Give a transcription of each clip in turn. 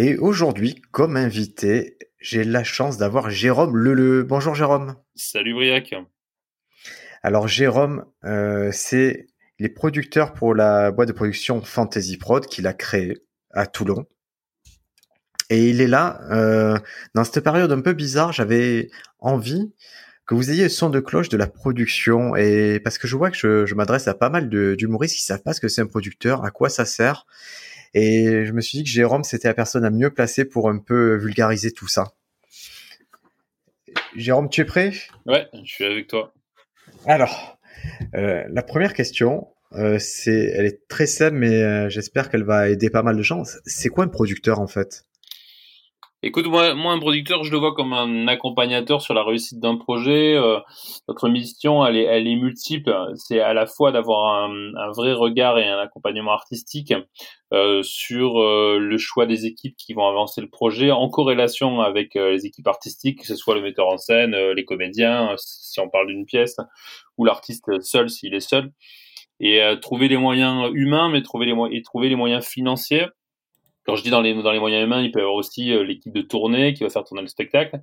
Et aujourd'hui, comme invité, j'ai la chance d'avoir Jérôme Leleu. Bonjour Jérôme. Salut Briac. Alors Jérôme, euh, c'est les producteurs pour la boîte de production Fantasy Prod qu'il a créée à Toulon. Et il est là, euh, dans cette période un peu bizarre, j'avais envie que vous ayez le son de cloche de la production et parce que je vois que je, je m'adresse à pas mal d'humoristes qui savent pas ce que c'est un producteur, à quoi ça sert. Et je me suis dit que Jérôme, c'était la personne à mieux placer pour un peu vulgariser tout ça. Jérôme, tu es prêt? Ouais, je suis avec toi. Alors, euh, la première question, euh, c'est, elle est très simple, mais euh, j'espère qu'elle va aider pas mal de gens. C'est quoi un producteur en fait? Écoute, moi, moi, un producteur, je le vois comme un accompagnateur sur la réussite d'un projet. Euh, notre mission, elle est, elle est multiple. C'est à la fois d'avoir un, un, vrai regard et un accompagnement artistique euh, sur euh, le choix des équipes qui vont avancer le projet, en corrélation avec euh, les équipes artistiques, que ce soit le metteur en scène, euh, les comédiens, si on parle d'une pièce, ou l'artiste seul s'il est seul, et trouver les moyens humains, mais trouver les et trouver les moyens financiers quand je dis dans les, moyens humains, il peut y avoir aussi euh, l'équipe de tournée qui va faire tourner le spectacle.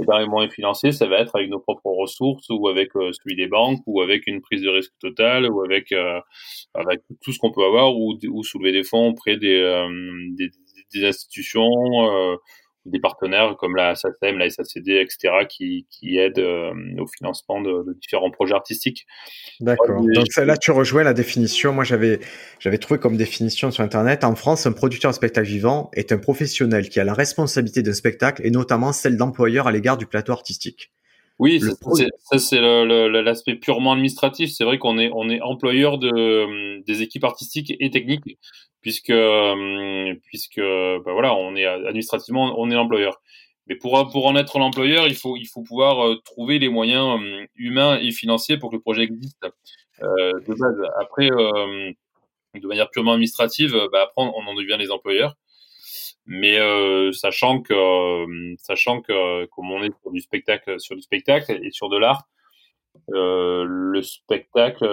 Et dans les moyens financiers, ça va être avec nos propres ressources ou avec euh, celui des banques ou avec une prise de risque totale ou avec, euh, tout ce qu'on peut avoir ou, ou soulever des fonds auprès des, institutions des partenaires comme la SACEM, la SACD, etc., qui, qui aident euh, au financement de, de, différents projets artistiques. D'accord. Donc là, tu rejoins la définition. Moi, j'avais j'avais trouvé comme définition sur Internet. En France, un producteur de spectacle vivant est un professionnel qui a la responsabilité d'un spectacle et notamment celle d'employeur à l'égard du plateau artistique. Oui, ça c'est l'aspect purement administratif. C'est vrai qu'on est on est employeur de des équipes artistiques et techniques puisque euh, puisque bah voilà, on est administrativement on est l'employeur. Mais pour pour en être l'employeur, il faut il faut pouvoir euh, trouver les moyens euh, humains et financiers pour que le projet existe de base. Après, de manière purement administrative, bah après on en devient les employeurs. Mais sachant que sachant que comme on est sur du spectacle sur du spectacle et sur de l'art, le spectacle,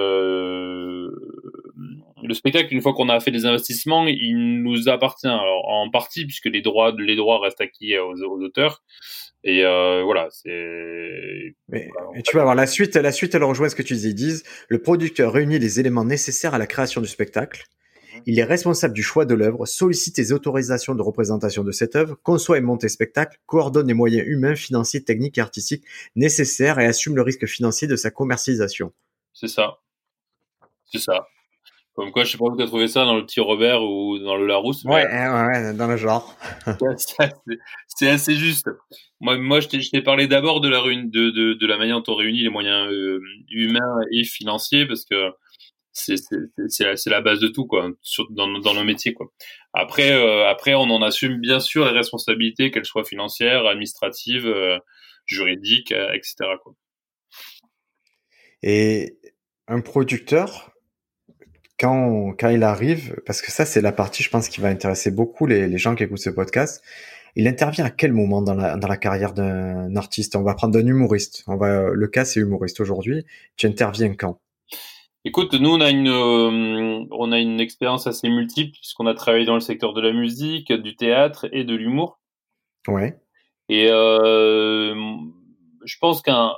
le spectacle, une fois qu'on a fait des investissements, il nous appartient. Alors, en partie, puisque les droits, les droits restent acquis aux, aux auteurs. Et euh, voilà, c'est. Mais, voilà, tu vas voir la suite. La suite, elle rejoint ce que tu disais. Ils disent le producteur réunit les éléments nécessaires à la création du spectacle. Il est responsable du choix de l'œuvre, sollicite les autorisations de représentation de cette œuvre, conçoit et monte les spectacles, coordonne les moyens humains, financiers, techniques et artistiques nécessaires et assume le risque financier de sa commercialisation. C'est ça. C'est ça. Comme quoi, je sais pas où tu as trouvé ça dans le petit Robert ou dans le Larousse. Ouais, mais... ouais, dans le genre. c'est assez juste. Moi, moi je t'ai parlé d'abord de la, de, de, de, la manière dont on réunit les moyens euh, humains et financiers parce que c'est la base de tout quoi sur, dans, dans nos métiers quoi après euh, après on en assume bien sûr les responsabilités qu'elles soient financières administratives euh, juridiques etc quoi et un producteur quand quand il arrive parce que ça c'est la partie je pense qui va intéresser beaucoup les, les gens qui écoutent ce podcast il intervient à quel moment dans la, dans la carrière d'un artiste? On va prendre d'un humoriste. On va, le cas, c'est humoriste aujourd'hui. Tu interviens quand? Écoute, nous on a une euh, on a une expérience assez multiple puisqu'on a travaillé dans le secteur de la musique, du théâtre et de l'humour. Ouais. Et euh, je pense qu'un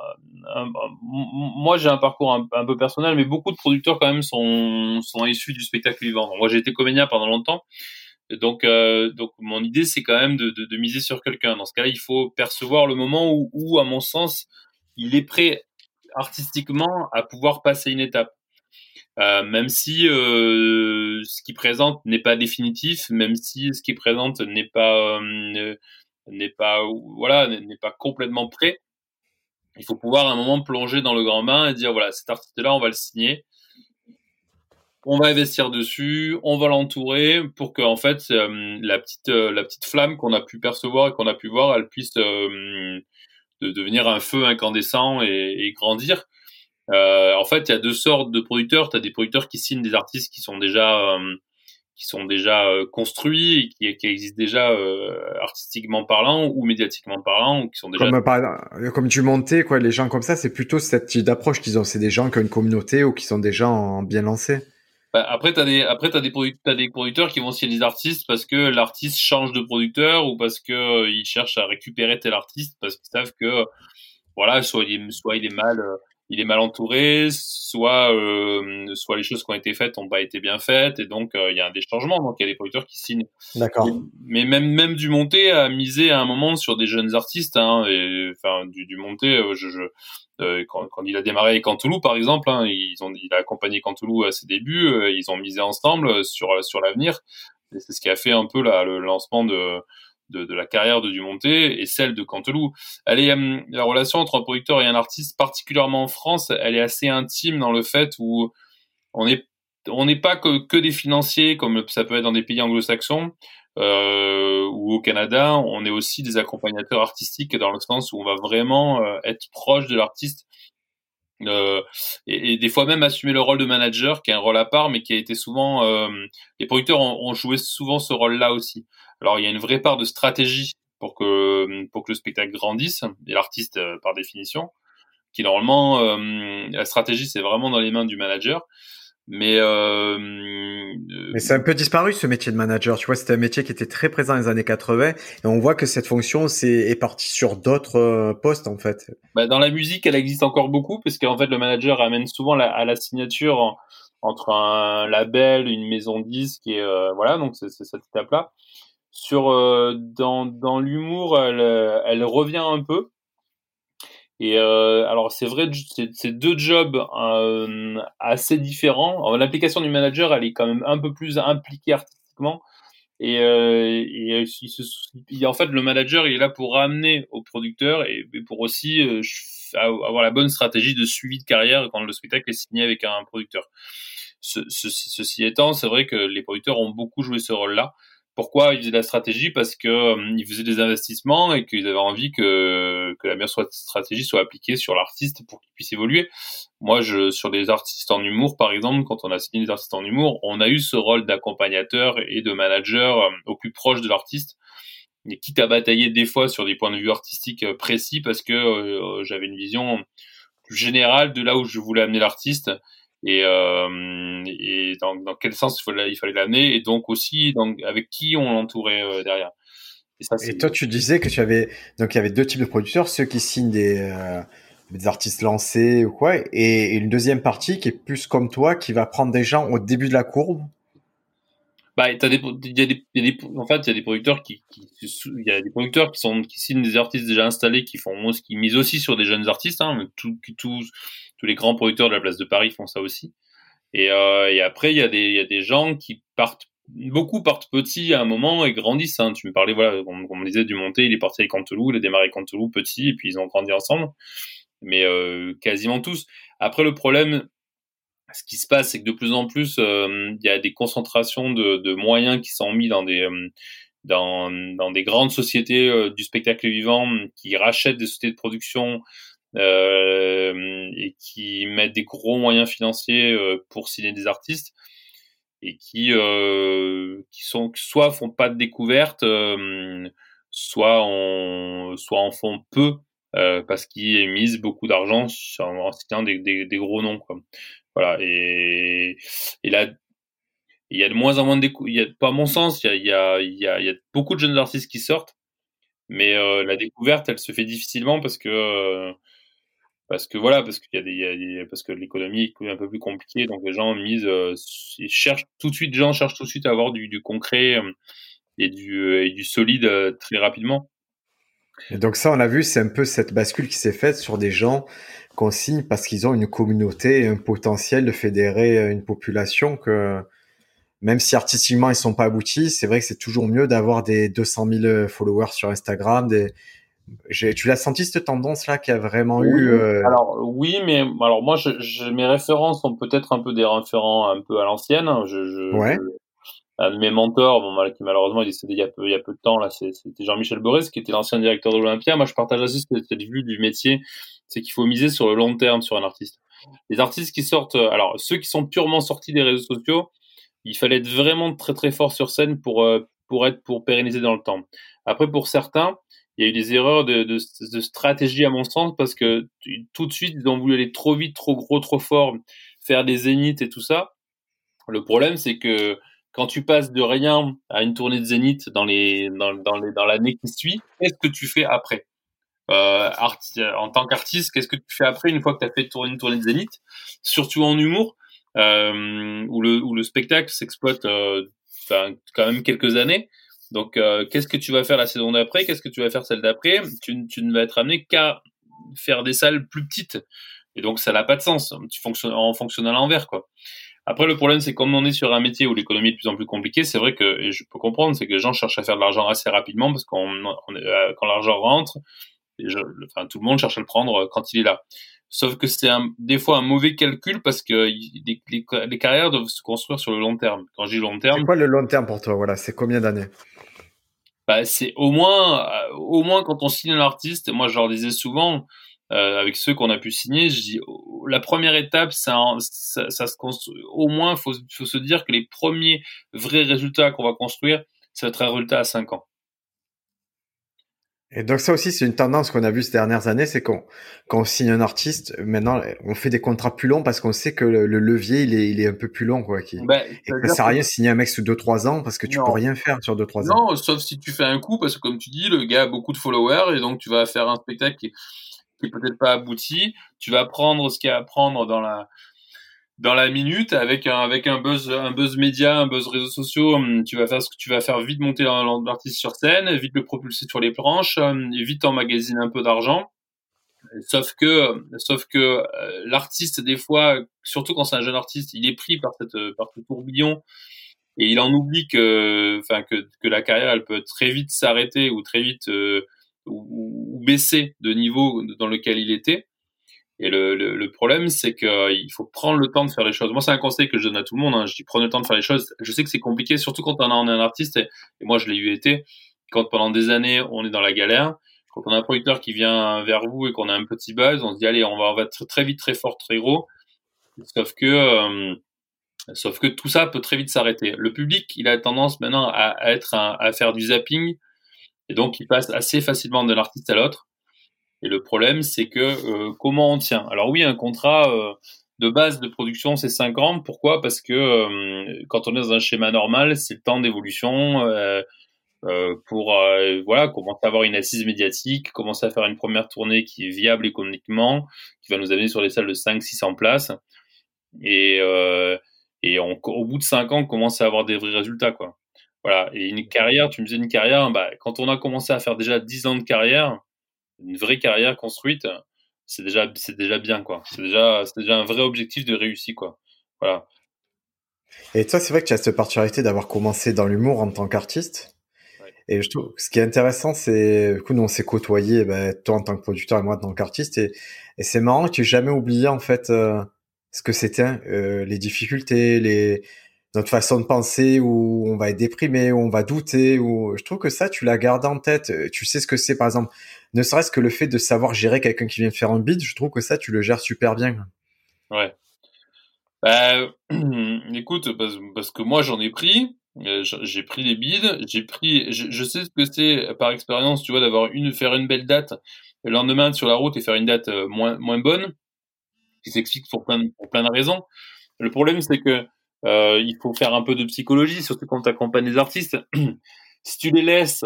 moi j'ai un parcours un, peu personnel, mais beaucoup de producteurs quand même sont issus du spectacle vivant. moi j'ai été comédien pendant longtemps. Donc, euh, donc mon idée, c'est quand même de, miser sur quelqu'un. Dans ce cas-là, il faut percevoir le moment où, à mon sens, il est prêt artistiquement à pouvoir passer une étape. Euh, même si euh, ce qu'il présente n'est pas définitif, même si ce qu'il présente n'est pas n'est pas voilà n'est pas complètement prêt, il faut pouvoir à un moment plonger dans le grand bain et dire voilà cet artiste là on va le signer on va investir dessus, on va l'entourer pour que en fait euh, la petite euh, la petite flamme qu'on a pu percevoir et qu'on a pu voir, elle puisse de devenir un feu incandescent et, et grandir. en fait, il y a deux sortes de producteurs. Tu as des producteurs qui signent des artistes qui sont déjà qui sont déjà euh, construits, qui, qui existent déjà euh, artistiquement parlant ou médiatiquement parlant, ou qui sont déjà comme, par, comme tu montais quoi, les gens comme ça, c'est plutôt cette type d'approche qu'ils ont. C'est des gens qui ont une communauté ou qui sont déjà en, bien lancés. Bah, après, t'as des après t'as des, as des producteurs qui vont signer des artistes parce que l'artiste change de producteur ou parce que euh, ils cherchent à récupérer tel artiste parce qu'ils savent que voilà soit il est, soit il est mal il est mal entouré, soit euh, soit les choses qui ont été faites n'ont pas été bien faites et donc euh, il y a des changements. Donc il y a des producteurs qui signent. D'accord. Mais, même même du monté a misé à un moment sur des jeunes artistes. Hein, et enfin du, du monté, euh, je, je euh, quand, quand, il a démarré avec Cantoulou par exemple, hein, ils ont il a accompagné Cantoulou à ses débuts. ils ont misé ensemble sur sur l'avenir. C'est ce qui a fait un peu là, le lancement de de, la carrière de Dumonté et celle de Canteloup. Elle est, euh, la relation entre un producteur et un artiste, particulièrement en France, elle est assez intime dans le fait où on est on n'est pas que, que, des financiers comme ça peut être dans des pays anglo-saxons euh, ou au Canada. On est aussi des accompagnateurs artistiques dans le sens où on va vraiment euh, être proche de l'artiste et, des fois même assumer le rôle de manager, qui est un rôle à part, mais qui a été souvent. Les producteurs ont, ont, joué souvent ce rôle-là aussi. Alors il y a une vraie part de stratégie pour que pour que le spectacle grandisse et l'artiste euh, par définition qui normalement euh, la stratégie c'est vraiment dans les mains du manager. Mais euh, mais c'est un peu disparu ce métier de manager. Tu vois c'était un métier qui était très présent dans les années 80 et on voit que cette fonction c'est est partie sur d'autres postes en fait. Bah, dans la musique elle existe encore beaucoup parce qu'en fait le manager amène souvent la, à la signature entre un label une maison disque et voilà donc c'est cette étape là sur euh, dans, dans l'humour, elle, elle revient un peu. Et euh, alors c'est vrai, c'est deux jobs euh, assez différents. L'application du manager, elle est quand même un peu plus impliquée artistiquement. Et, et, en fait, le manager, il est là pour ramener au producteur et, pour aussi avoir la bonne stratégie de suivi de carrière quand le spectacle est signé avec un producteur. Ce, ceci étant, c'est vrai que les producteurs ont beaucoup joué ce rôle-là. Pourquoi ils faisaient de la stratégie Parce que euh, ils faisaient des investissements et qu'ils avaient envie que, que la meilleure stratégie soit appliquée sur l'artiste pour qu'il puisse évoluer. Moi, je, sur des artistes en humour, par exemple, quand on a signé des artistes en humour, on a eu ce rôle d'accompagnateur et de manager euh, au plus proche de l'artiste. Et quitte à batailler des fois sur des points de vue artistiques euh, précis parce que j'avais une vision plus générale de là où je voulais amener l'artiste et, euh, et dans, dans, quel sens il fallait, l'amener et donc aussi donc, avec qui on l'entourait euh, derrière. Et, ça, et, toi, tu disais que tu avais donc il y avait deux types de producteurs, ceux qui signent des euh, des artistes lancés ou quoi, et, une deuxième partie qui est plus comme toi, qui va prendre des gens au début de la courbe. Bah, t'as des, y y a des, en fait, il y a des producteurs qui, il y a des producteurs qui sont, qui signent des artistes déjà installés, qui font, qui misent aussi sur des jeunes artistes, hein, tout, tous, tous les grands producteurs de la place de Paris font ça aussi. Et, euh, et après, il y a des, il y a des gens qui partent, beaucoup partent petits à un moment et grandissent. Hein. Tu me parlais, voilà, on me disait du monté, il est parti avec Canteloup, il a démarré avec Canteloup petit, et puis ils ont grandi ensemble. Mais euh, quasiment tous. Après, le problème, ce qui se passe, c'est que de plus en plus, euh, il y a des concentrations de, de, moyens qui sont mis dans des euh, dans, dans des grandes sociétés euh, du spectacle vivant qui rachètent des sociétés de production euh, et qui mettent des gros moyens financiers pour signer des artistes et qui qui sont soit font pas de découverte, soit soit en font peu parce qu'ils misent beaucoup d'argent en citant des, des, des, gros noms quoi. Voilà et et là il y a de moins en moins de il y a pas mon sens il y a il y a il y a, beaucoup de jeunes artistes qui sortent mais euh, la découverte elle se fait difficilement parce que parce que voilà, parce qu'il il y a parce que l'économie est un peu plus compliquée, donc les gens misent, euh, ils cherchent tout de suite, les gens cherchent tout de suite à avoir du, du concret euh, et du, euh, et du solide très rapidement. Et donc ça, on a vu, c'est un peu cette bascule qui s'est faite sur des gens qu'on signe parce qu'ils ont une communauté, un potentiel de fédérer une population que même si artistiquement ils sont pas aboutis, c'est vrai que c'est toujours mieux d'avoir des 200 000 followers sur Instagram, des Tu l'as senti cette tendance-là qui a vraiment eu euh... Alors oui, mais alors moi, je, mes références sont peut-être un peu des référents un peu à l'ancienne. Je, je, ouais. Un de mes mentors, bon, qui malheureusement est décédé il y a peu, il y a peu de temps là, c'était Jean-Michel Boris, qui était l'ancien directeur de l'Olympia. Moi, je partage aussi cette, vue du métier, c'est qu'il faut miser sur le long terme sur un artiste. Les artistes qui sortent, alors ceux qui sont purement sortis des réseaux sociaux, il fallait être vraiment très très fort sur scène pour euh, pour être pour pérenniser dans le temps. Après, pour certains, il y a eu des erreurs de, de, de, stratégie à mon sens parce que tout de suite ils ont voulu aller trop vite, trop gros, trop fort, faire des zéniths et tout ça. Le problème c'est que quand tu passes de rien à une tournée de zénith dans les dans, dans les dans l'année qui suit, qu'est-ce que tu fais après? Euh, En tant qu'artiste, qu'est-ce que tu fais après une fois que tu as fait tourner une tournée de zénith? Surtout en humour, euh, où le où le spectacle s'exploite euh, quand même quelques années. Donc, euh, qu'est-ce que tu vas faire la saison d'après? Qu'est-ce que tu vas faire celle d'après? Tu, tu ne vas être amené qu'à faire des salles plus petites. Et donc, ça n'a pas de sens. Tu fonctionnes en fonctionnant à l'envers, quoi. Après, le problème, c'est comme on est sur un métier où l'économie est de plus en plus compliquée, c'est vrai que, et je peux comprendre, c'est que les gens cherchent à faire de l'argent assez rapidement parce qu'on, euh, quand l'argent rentre, enfin, tout le monde cherche à le prendre quand il est là. Sauf que c'est des fois un mauvais calcul parce que les, les, carrières doivent se construire sur le long terme. Quand je dis long terme. C'est quoi le long terme pour toi Voilà, c'est combien d'années? Bah, c'est au moins, euh, au moins quand on signe un artiste, moi je leur disais souvent, euh, avec ceux qu'on a pu signer, je dis la première étape, ça, ça, ça se construit. Au moins, faut, faut se dire que les premiers vrais résultats qu'on va construire, ça va être un résultat à 5 ans. Et donc ça aussi, c'est une tendance qu'on a vue ces dernières années, c'est qu'on quand on signe un artiste, maintenant on fait des contrats plus longs parce qu'on sait que le, levier il est, il est un peu plus long quoi. Qui, ben, et ça sert à rien de signer un mec sous 2-3 ans parce que tu peux rien faire sur 2-3 ans. Non, sauf si tu fais un coup parce que comme tu dis, le gars a beaucoup de followers et donc tu vas faire un spectacle qui, qui peut-être pas abouti. Tu vas prendre ce qu'il y a à prendre dans la dans la minute avec un avec un buzz un buzz média un buzz réseaux sociaux hum, tu vas faire ce que tu vas faire vite monter l'artiste sur scène vite le propulser sur les planches hum, vite emmagasiner un peu d'argent sauf que sauf que euh, l'artiste des fois surtout quand c'est un jeune artiste il est pris par cette par ce tourbillon et il en oublie que enfin que que la carrière elle peut très vite s'arrêter ou très vite euh, ou, ou, baisser de niveau dans lequel il était et le, le, problème, c'est qu'il euh, faut prendre le temps de faire les choses. Moi, c'est un conseil que je donne à tout le monde. Hein. Je dis prenez le temps de faire les choses. Je sais que c'est compliqué, surtout quand on est un artiste. Et, moi, je l'ai eu été. Quand pendant des années, on est dans la galère. Quand on a un producteur qui vient vers vous et qu'on a un petit buzz, on se dit allez, on va, être très vite, très fort, très gros. Sauf que, euh, sauf que tout ça peut très vite s'arrêter. Le public, il a tendance maintenant à être à faire du zapping, et donc il passe assez facilement d'un artiste à l'autre. Et le problème, c'est que euh, comment on tient? Alors oui, un contrat euh, de base de production, c'est 5 ans. Pourquoi? Parce que euh, quand on est dans un schéma normal, c'est le temps d'évolution pour voilà commencer à avoir une assise médiatique, commencer à faire une première tournée qui est viable économiquement, qui va nous amener sur les salles de 5-600 places. Et, et au bout de 5 ans, on commence à avoir des vrais résultats. quoi. Voilà. Et une carrière, tu me disais une carrière, bah, quand on a commencé à faire déjà 10 ans de carrière, une vraie carrière construite, c'est déjà, c'est déjà bien, quoi. C'est déjà, c'est déjà un vrai objectif de réussite, quoi. Voilà. Et toi, c'est vrai que tu as cette particularité d'avoir commencé dans l'humour en tant qu'artiste. Et je trouve, ce qui est intéressant, c'est, du coup, nous, on s'est côtoyés, ben, toi en tant que producteur et moi en tant qu'artiste. Et, et c'est marrant que tu n'aies jamais oublié, en fait, euh, ce que c'était, euh, les difficultés, les, notre façon de penser où on va être déprimé, où on va douter, ou je trouve que ça, tu l'as gardé en tête. Tu sais ce que c'est, par exemple, ne serait-ce que le fait de savoir gérer quelqu'un qui vient de faire un bid, je trouve que ça, tu le gères super bien. Ouais. Bah, écoute, parce, que moi, j'en ai pris. Euh, j'ai pris les bids, j'ai pris, je, sais ce que c'est par expérience, tu vois, d'avoir une, faire une belle date, le lendemain sur la route et faire une date euh, moins, moins bonne, qui s'explique pour plein, pour plein de raisons. Le problème, c'est que euh, il faut faire un peu de psychologie, surtout quand tu accompagnes les artistes. si tu les laisses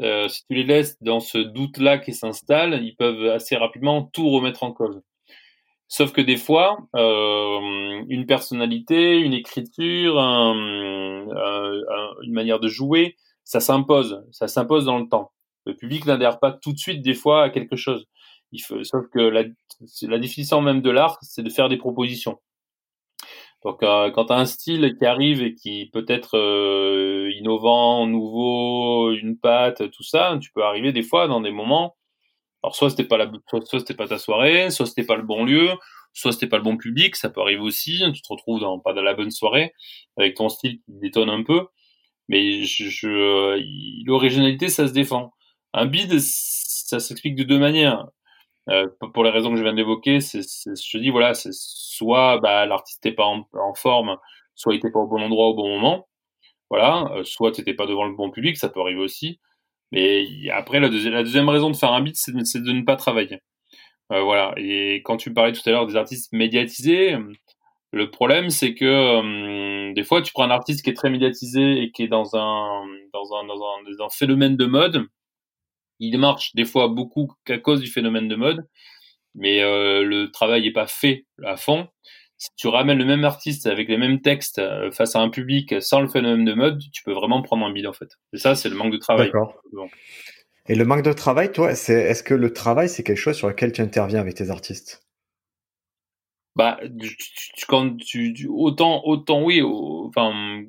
euh, si tu les laisses dans ce doute-là qui s'installe, ils peuvent assez rapidement tout remettre en cause. Sauf que des fois, euh, une personnalité, une écriture, un, une manière de jouer, ça s'impose, ça s'impose dans le temps. Le public n'adhère pas tout de suite des fois à quelque chose. Il faut, sauf que la définition même de l'art, c'est de faire des propositions. Donc euh, quand tu as un style qui arrive et qui peut être euh, innovant, nouveau, une patte, tout ça, tu peux arriver des fois dans des moments Alors soit c'était pas la, soit, c'était pas ta soirée, soit c'était pas le bon lieu, soit c'était pas le bon public, ça peut arriver aussi. Tu te retrouves dans pas dans la bonne soirée avec ton style qui détonne un peu. Mais je, l'originalité, ça se défend. Un bid, ça s'explique de deux manières. Euh, pour les raisons que je viens d'évoquer, je dis voilà, c'est soit bah, l'artiste n'est pas en, forme, soit il n'était pas au bon endroit au bon moment, voilà, euh, soit tu n'étais pas devant le bon public, ça peut arriver aussi. Mais après, la, deuxième raison de faire un beat, c'est de, ne pas travailler. Euh, voilà. Et quand tu parlais tout à l'heure des artistes médiatisés, le problème, c'est que euh, des fois, tu prends un artiste qui est très médiatisé et qui est dans un phénomène de mode. Il marche des fois beaucoup qu'à cause du phénomène de mode, mais euh, le travail n'est pas fait à fond. Si tu ramènes le même artiste avec les mêmes textes euh, face à un public sans le phénomène de mode, tu peux vraiment prendre un bide en fait. Et ça, c'est le manque de travail. D'accord. Et le manque de travail, toi, c'est est-ce que le travail, c'est quelque chose sur lequel tu interviens avec tes artistes? Bah, tu, quand tu, autant, autant oui, enfin,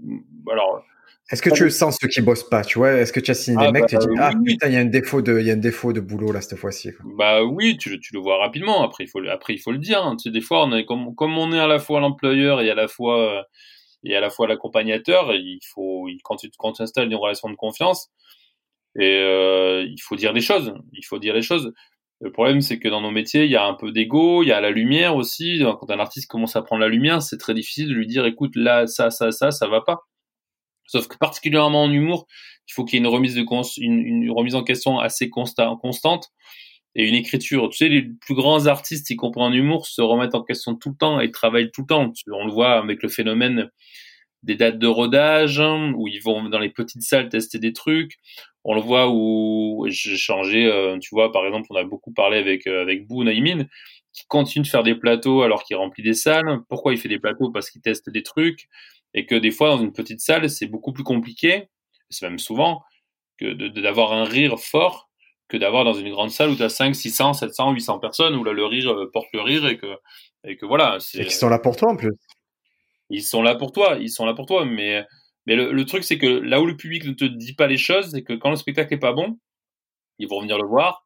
alors. Est-ce que tu sens ceux qui bossent pas, tu vois? Est-ce que tu as signé des ah, mecs, tu te dis, bah, ah putain, il y a un défaut de, il y a un défaut de boulot là cette fois-ci. Bah oui, tu, tu, le vois rapidement. Après, il faut, après, il faut le dire. Hein. Tu sais, des fois, on est comme, comme on est à la fois l'employeur et à la fois, et à la fois l'accompagnateur, il faut, quand tu, quand tu installes une relation de confiance, et euh, il faut dire les choses. Il faut dire les choses. Le problème, c'est que dans nos métiers, il y a un peu d'ego, il y a la lumière aussi. Quand un artiste commence à prendre la lumière, c'est très difficile de lui dire, écoute, là, ça, ça, ça, ça va pas. Sauf que particulièrement en humour, il faut qu'il y ait une remise en question assez constante et une écriture. Tu sais, les plus grands artistes, y compris en humour, se remettent en question tout le temps et travaillent tout le temps. On le voit avec le phénomène des dates de rodage, où ils vont dans les petites salles tester des trucs. On le voit où j'ai changé, euh, tu vois, par exemple, on a beaucoup parlé avec euh, avec Bou Naïmin, qui continue de faire des plateaux alors qu'il remplit des salles. Pourquoi il fait des plateaux? Parce qu'il teste des trucs et que des fois dans une petite salle c'est beaucoup plus compliqué, c'est même souvent que d'avoir un rire fort que d'avoir dans une grande salle où tu as 5, 600, 700, 800 personnes où là le rire euh, porte le rire et que et que voilà. Et qui sont là pour toi en plus ils sont là pour toi, ils sont là pour toi. Mais, mais le, truc, c'est que là où le public ne te dit pas les choses, c'est que quand le spectacle est pas bon, ils vont venir le voir,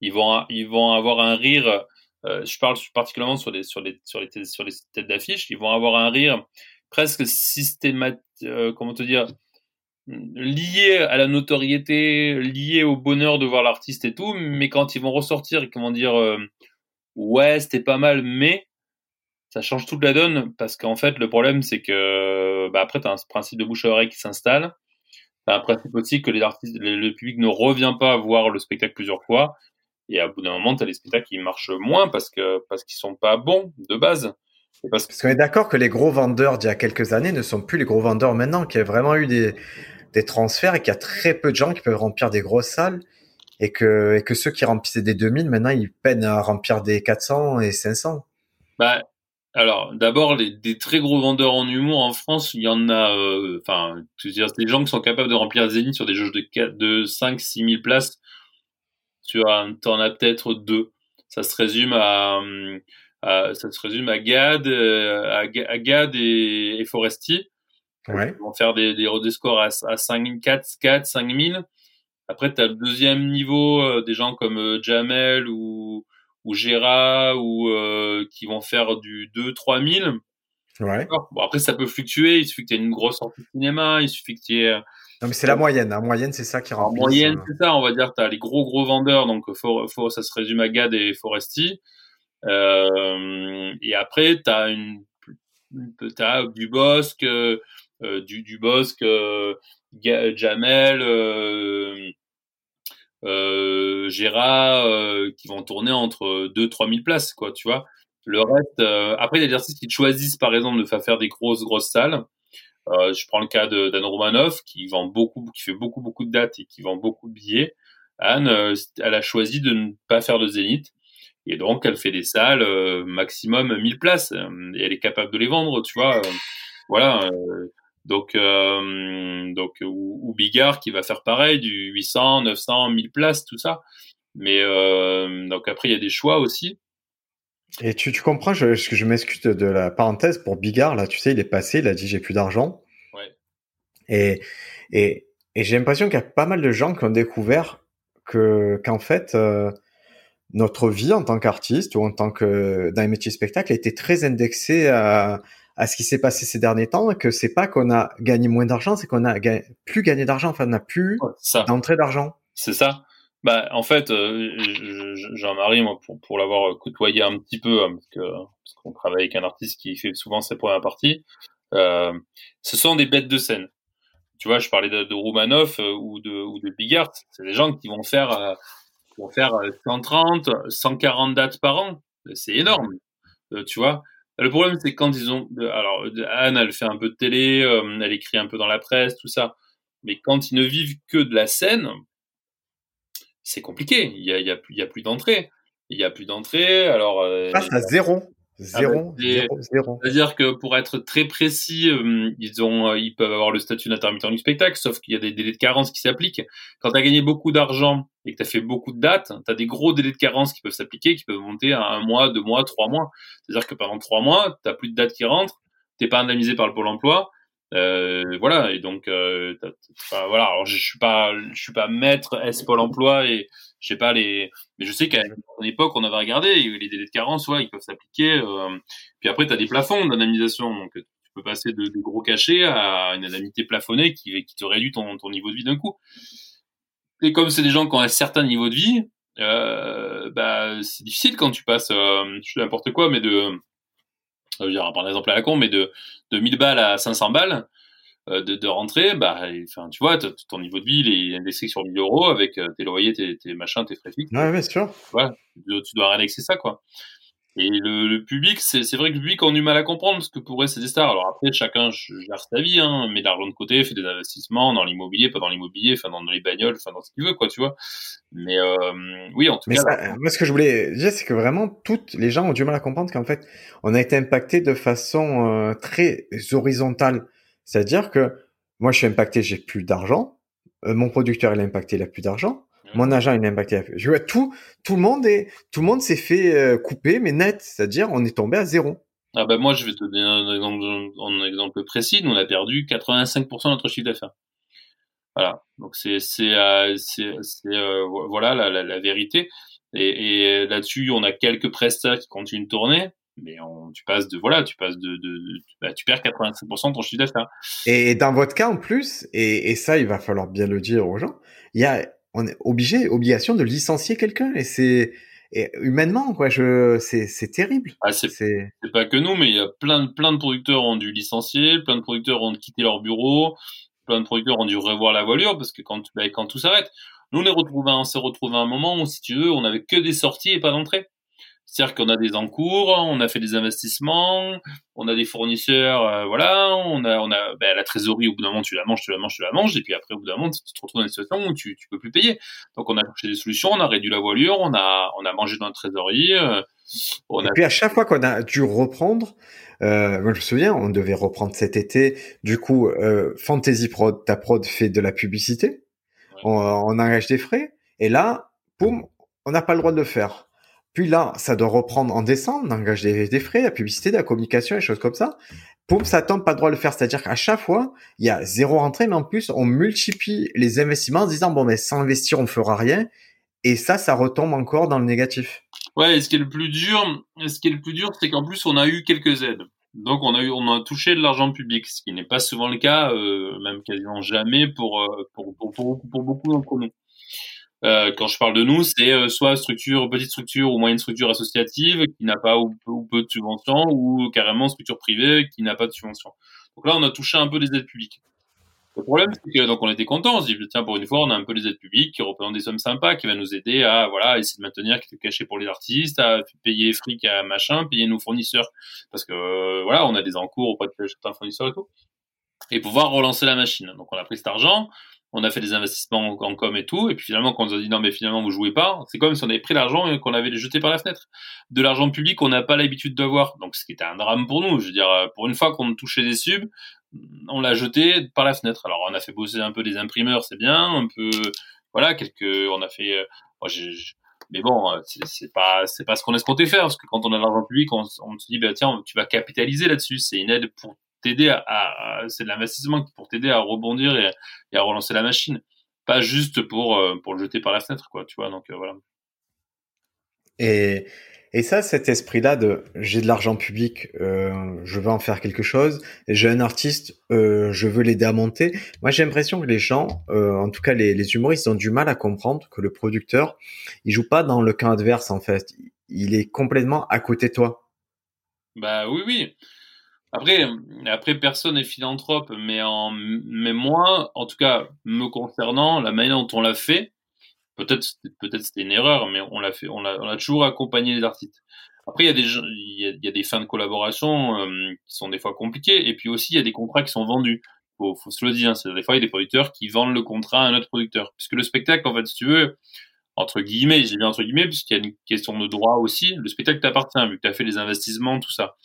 ils vont, ils vont avoir un rire. Euh, je parle particulièrement sur les, sur les, sur les, sur les têtes d'affiche. Ils vont avoir un rire presque systématique, euh, comment te dire, lié à la notoriété, lié au bonheur de voir l'artiste et tout. Mais quand ils vont ressortir comment dire, euh, ouais, c'était pas mal, mais ça change toute la donne parce qu'en fait, le problème, c'est que bah, après, tu as un principe de bouche à oreille qui s'installe. Tu un principe aussi que les artistes, le public ne revient pas voir le spectacle plusieurs fois. Et à bout d'un moment, tu as les spectacles qui marchent moins parce que parce qu'ils sont pas bons de base. Parce, parce qu'on est d'accord que les gros vendeurs d'il y a quelques années ne sont plus les gros vendeurs maintenant, qu'il y a vraiment eu des, des transferts et qu'il y a très peu de gens qui peuvent remplir des grosses salles et que, et que ceux qui remplissaient des 2000, maintenant, ils peinent à remplir des 400 et 500. Bah, alors, d'abord, des très gros vendeurs en humour en France, il y en a, euh, enfin, dire, des gens qui sont capables de remplir Zénith sur des jauges de, de 5 6 000 places. Tu en as peut-être deux. Ça se résume à, ça se résume à Gad, euh, à, Gad et, et Foresti. Ouais. Ils vont faire des, des, des scores à, à 5, 4, 4, 5 000. Après, tu as le deuxième niveau, euh, des gens comme Jamel ou, ou Gera ou euh, qui vont faire du 2-3 000. Ouais. Bon, après, ça peut fluctuer. Il suffit que tu aies une grosse sortie cinéma. Il suffit que tu aies. Non, mais c'est la moyenne. En moyenne, c'est ça qui rend. En moyenne, c'est ça. On va dire, tu as les gros, gros vendeurs. Donc, ça se résume à GAD et Foresti. Euh, et après, tu as une, as du Bosque, euh, du, du Bosque, euh, Jamel, euh, euh, Gérard, euh, qui vont tourner entre 2-3 000 places, quoi, tu vois. Le reste, après, il y a des artistes qui choisissent, par exemple, de faire des grosses, grosses salles. Je prends le cas d'Anne Romanov, qui vend beaucoup, qui fait beaucoup, beaucoup de dates et qui vend beaucoup de billets. Anne, elle a choisi de ne pas faire de zénith. Et donc, elle fait des salles maximum 1000 places. Et elle est capable de les vendre, tu vois. voilà. Donc, euh, donc ou, Bigard qui va faire pareil, du 800, 900, 1000 places, tout ça. Mais euh, donc après, il y a des choix aussi. Et tu, tu comprends, je, je m'excuse de la parenthèse pour Bigard, là, tu sais, il est passé, il a dit j'ai plus d'argent. Ouais. Et, et, et j'ai l'impression qu'il y a pas mal de gens qui ont découvert que qu'en fait, euh, notre vie en tant qu'artiste ou en tant que dans les métiers spectacle a été très indexée à, à ce qui s'est passé ces derniers temps, que c'est pas qu'on a gagné moins d'argent, c'est qu'on a plus gagné d'argent, enfin on n'a plus d'entrée d'argent. C'est ça. Bah, en fait, euh, Jean-Marie, moi, pour, pour l'avoir côtoyé un petit peu, hein, parce qu'on travaille avec un artiste qui fait souvent ses premières parties, euh, ce sont des bêtes de scène. Tu vois, je parlais de, de Roumanoff euh, ou de ou de Bigart, c'est des gens qui vont faire euh, vont faire 130, 140 dates par an. C'est énorme, tu vois. Le problème, c'est quand ils ont, alors Anne, elle fait un peu de télé, elle écrit un peu dans la presse, tout ça. Mais quand ils ne vivent que de la scène, c'est compliqué. Il y a, a, y a plus d'entrée. Il y a plus d'entrée. Alors, euh, à zéro. Ah bah, zéro, zéro, C'est-à-dire que pour être très précis, euh, ils ont, euh, ils peuvent avoir le statut d'intermittent du spectacle, sauf qu'il y a des délais de carence qui s'appliquent. Quand tu as gagné beaucoup d'argent et que tu as fait beaucoup de dates, tu as des gros délais de carence qui peuvent s'appliquer, qui peuvent monter à un mois, deux mois, trois mois. C'est-à-dire que pendant trois mois, tu plus de dates qui rentrent, t'es pas indemnisé par le pôle emploi, euh, voilà et donc euh, voilà alors je, suis pas je suis pas maître S Pôle Emploi et je sais pas les mais je sais qu'à une époque on avait regardé les délais de carence ouais ils peuvent s'appliquer euh, puis après tu as des plafonds d'indemnisation donc tu peux passer de, de, gros cachets à une indemnité plafonnée qui qui te réduit ton, ton niveau de vie d'un coup. Et comme c'est des gens qui ont un certain niveau de vie euh, bah c'est difficile quand tu passes euh, je sais n'importe quoi mais de je veux dire, par exemple à la con, mais de, de 1000 balles à 500 balles euh, de, de rentrée, bah, enfin, tu vois, ton niveau de vie il est indexé sur 1000 euros avec euh, tes loyers, tes, tes machins, tes frais fixes. Ouais, bien sûr. Ouais, tu, tu dois réindexer ça, quoi. Et le, le public, c'est vrai que le public a du mal à comprendre parce que pour eux, c'est des stars. Alors après, chacun gère sa vie, hein, met de l'argent de côté, fait des investissements dans l'immobilier, pas dans l'immobilier, enfin dans, les bagnoles, enfin dans ce qu'il veut, quoi, tu vois. Mais euh, oui, en tout cas. Ça, moi, ce que je voulais dire, c'est que vraiment, toutes les gens ont du mal à comprendre qu'en fait, on a été impacté de façon euh, très horizontale. C'est-à-dire que moi, je suis impacté, j'ai plus d'argent. Euh, mon producteur, il est impacté, il a plus d'argent. Mon agent il est impacté. Je vois tout, tout le monde est, tout le monde s'est fait euh, couper, mais net, c'est-à-dire on est tombé à zéro. Ah ben moi je vais te donner un exemple, un exemple précis. Nous on a perdu 85% de notre chiffre d'affaires. Voilà. Donc c'est c'est euh, euh, voilà la, la, la, vérité. Et, et là-dessus on a quelques prestats qui continuent de tourner, mais on, tu passes de voilà tu passes de, de, bah, tu perds 85% de ton chiffre d'affaires. Et dans votre cas en plus, et, et ça il va falloir bien le dire aux gens, il y a on est obligé, obligation de licencier quelqu'un et c'est humainement quoi. Je, c'est, c'est terrible. Ah, c'est, pas que nous, mais il y a plein de plein de producteurs ont dû licencier, plein de producteurs ont quitté leur bureau, plein de producteurs ont dû revoir la voilure parce que quand bah, quand tout s'arrête, nous on est retrouvé, on s'est retrouvé à un moment où si tu veux, on avait que des sorties et pas d'entrées. C'est-à-dire qu'on a des encours, on a fait des investissements, on a des fournisseurs, euh, voilà, on a, on a ben, la trésorerie, au bout d'un moment, tu la manges, tu la manges, tu la manges, et puis après, au bout d'un moment, tu te retrouves dans une situation où tu, tu peux plus payer. Donc, on a cherché des solutions, on a réduit la voilure, on a, on a mangé dans la trésorerie. Euh, on et puis, à chaque fois qu'on a dû reprendre, euh, moi, je me souviens, on devait reprendre cet été. Du coup, Fantasy Prod, ta prod fait de la publicité. On, on engage des frais. Et là, boum, on n'a pas le droit de le faire. Puis là, ça doit reprendre en décembre, on engage des, frais, la publicité, la communication, et choses comme ça. Poum, ça tombe pas droit de le faire. C'est-à-dire qu'à chaque fois, il y a zéro rentrée, mais en plus, on multiplie les investissements en disant, bon, mais sans investir, on fera rien. Et ça, ça retombe encore dans le négatif. Ouais, et ce qui est le plus dur, ce qui est le plus dur, c'est qu'en plus, on a eu quelques aides. Donc, on a eu, on a touché de l'argent public, ce qui n'est pas souvent le cas, euh, même quasiment jamais pour, euh, pour, pour, pour, pour beaucoup d'entre nous. Euh, quand je parle de nous, c'est euh, soit structure, petite structure ou moyenne structure associative qui n'a pas ou peu, de subventions, ou carrément structure privée qui n'a pas de subvention. Donc là, on a touché un peu des aides publiques. Le problème, c'est que donc on était content, on se dit tiens pour une fois, on a un peu les aides publiques qui représentent des sommes sympas, qui va nous aider à voilà essayer de maintenir qui est caché pour les artistes, à payer fric à machin, payer nos fournisseurs parce que euh, voilà, on a des encours auprès de certains fournisseurs et tout, et pouvoir relancer la machine. Donc on a pris cet argent, on a fait des investissements en, com et tout, et puis finalement, quand on nous a dit non, mais finalement, vous jouez pas, c'est comme si on avait pris l'argent et qu'on avait jeté par la fenêtre. De l'argent public, on n'a pas l'habitude d'avoir, donc ce qui était un drame pour nous. Je veux dire, pour une fois qu'on touchait des subs, on l'a jeté par la fenêtre. Alors, on a fait bosser un peu les imprimeurs, c'est bien, un peu, voilà, quelques, on a fait, euh, mais bon, euh, c'est pas, c'est pas ce qu'on est compter faire, parce que quand on a l'argent public, on, on se dit, bah, tiens, tu vas capitaliser là-dessus. C'est une aide pour t'aider à, c'est de l'investissement pour t'aider à rebondir et, à relancer la machine, pas juste pour euh, pour le jeter par la fenêtre, quoi. Tu vois, donc euh, voilà. Et, et ça, cet esprit-là de j'ai de l'argent public, euh, je veux en faire quelque chose, j'ai un artiste, euh, je veux l'aider à monter. Moi, j'ai l'impression que les gens, euh, en tout cas les, les humoristes, ont du mal à comprendre que le producteur, il joue pas dans le camp adverse en fait. Il est complètement à côté de toi. Bah oui, oui. Après, après personne n'est philanthrope, mais en, mais moi, en tout cas, me concernant, la manière dont on l'a fait, peut-être, peut-être c'était une erreur, mais on l'a fait, on a, on a toujours accompagné les artistes. Après, il y a des, y a, des fins de collaboration euh, qui sont des fois compliquées, et puis aussi il y a des contrats qui sont vendus. Faut, faut se le dire, c'est des fois il y a des producteurs qui vendent le contrat à un autre producteur, puisque le spectacle, en fait, si tu veux, entre guillemets, j'ai bien entre guillemets, puisqu'il y a une question de droit aussi, le spectacle t'appartient, vu que tu as fait les investissements, tout ça.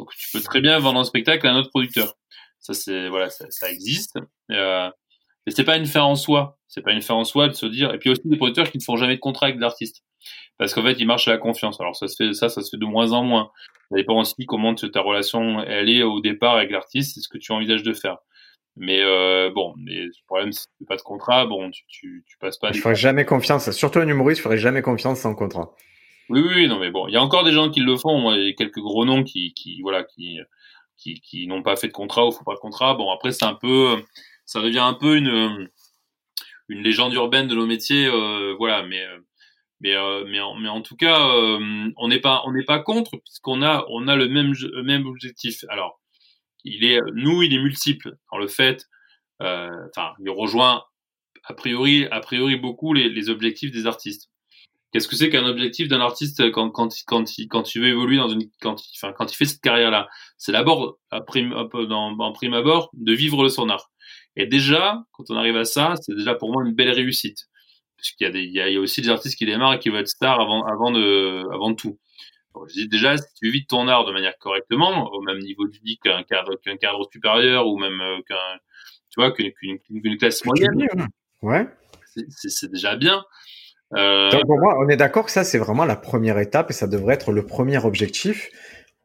Donc tu peux très bien vendre un spectacle à un autre producteur. Ça c'est voilà, ça, ça existe. Euh, mais c'est pas une fin en soi. C'est pas une fin en soi de se dire. Et puis aussi des producteurs qui ne font jamais de contrat avec l'artiste, parce qu'en fait ils marchent à la confiance. Alors ça se fait ça, ça se fait de moins en moins. Ça dépend aussi comment ta relation elle est au départ avec l'artiste, c'est ce que tu envisages de faire. Mais euh, bon, mais le problème, c'est que tu pas de contrat, bon, tu, tu, tu passes pas. Je ferais jamais confiance. Surtout un humoriste, je ferais jamais confiance sans contrat. Oui, oui, non, mais bon, il y a encore des gens qui le font. Moi, quelques gros noms qui, qui voilà, qui, qui, qui n'ont pas fait de contrat ou font pas de contrat. Bon, après, c'est un peu, ça devient un peu une, une légende urbaine de nos métiers, euh, voilà. Mais, mais, euh, mais, en, tout cas, euh, on n'est pas, on n'est pas contre puisqu'on a, on a le même, même objectif. Alors, il est, nous, il est multiple. dans le fait, euh, enfin, il rejoint a priori, a priori beaucoup les objectifs des artistes. Qu'est-ce que c'est qu'un objectif d'un artiste quand quand quand il quand tu veux évoluer dans une quand il enfin quand il fait cette carrière là, c'est d'abord à prime dans en prime abord de vivre de son art. Et déjà quand on arrive à ça, c'est déjà pour moi une belle réussite. Puisqu'il y a des il y a, aussi des artistes qui démarrent et qui veulent être stars avant avant de avant de tout. je dis déjà si tu vis ton art de manière correctement, au même niveau du dit qu'un cadre qu'un cadre supérieur ou même euh, qu'un tu vois qu'une classe moyenne. Ouais. C'est déjà bien. Euh... Donc pour moi, on est d'accord que ça, c'est vraiment la première étape et ça devrait être le premier objectif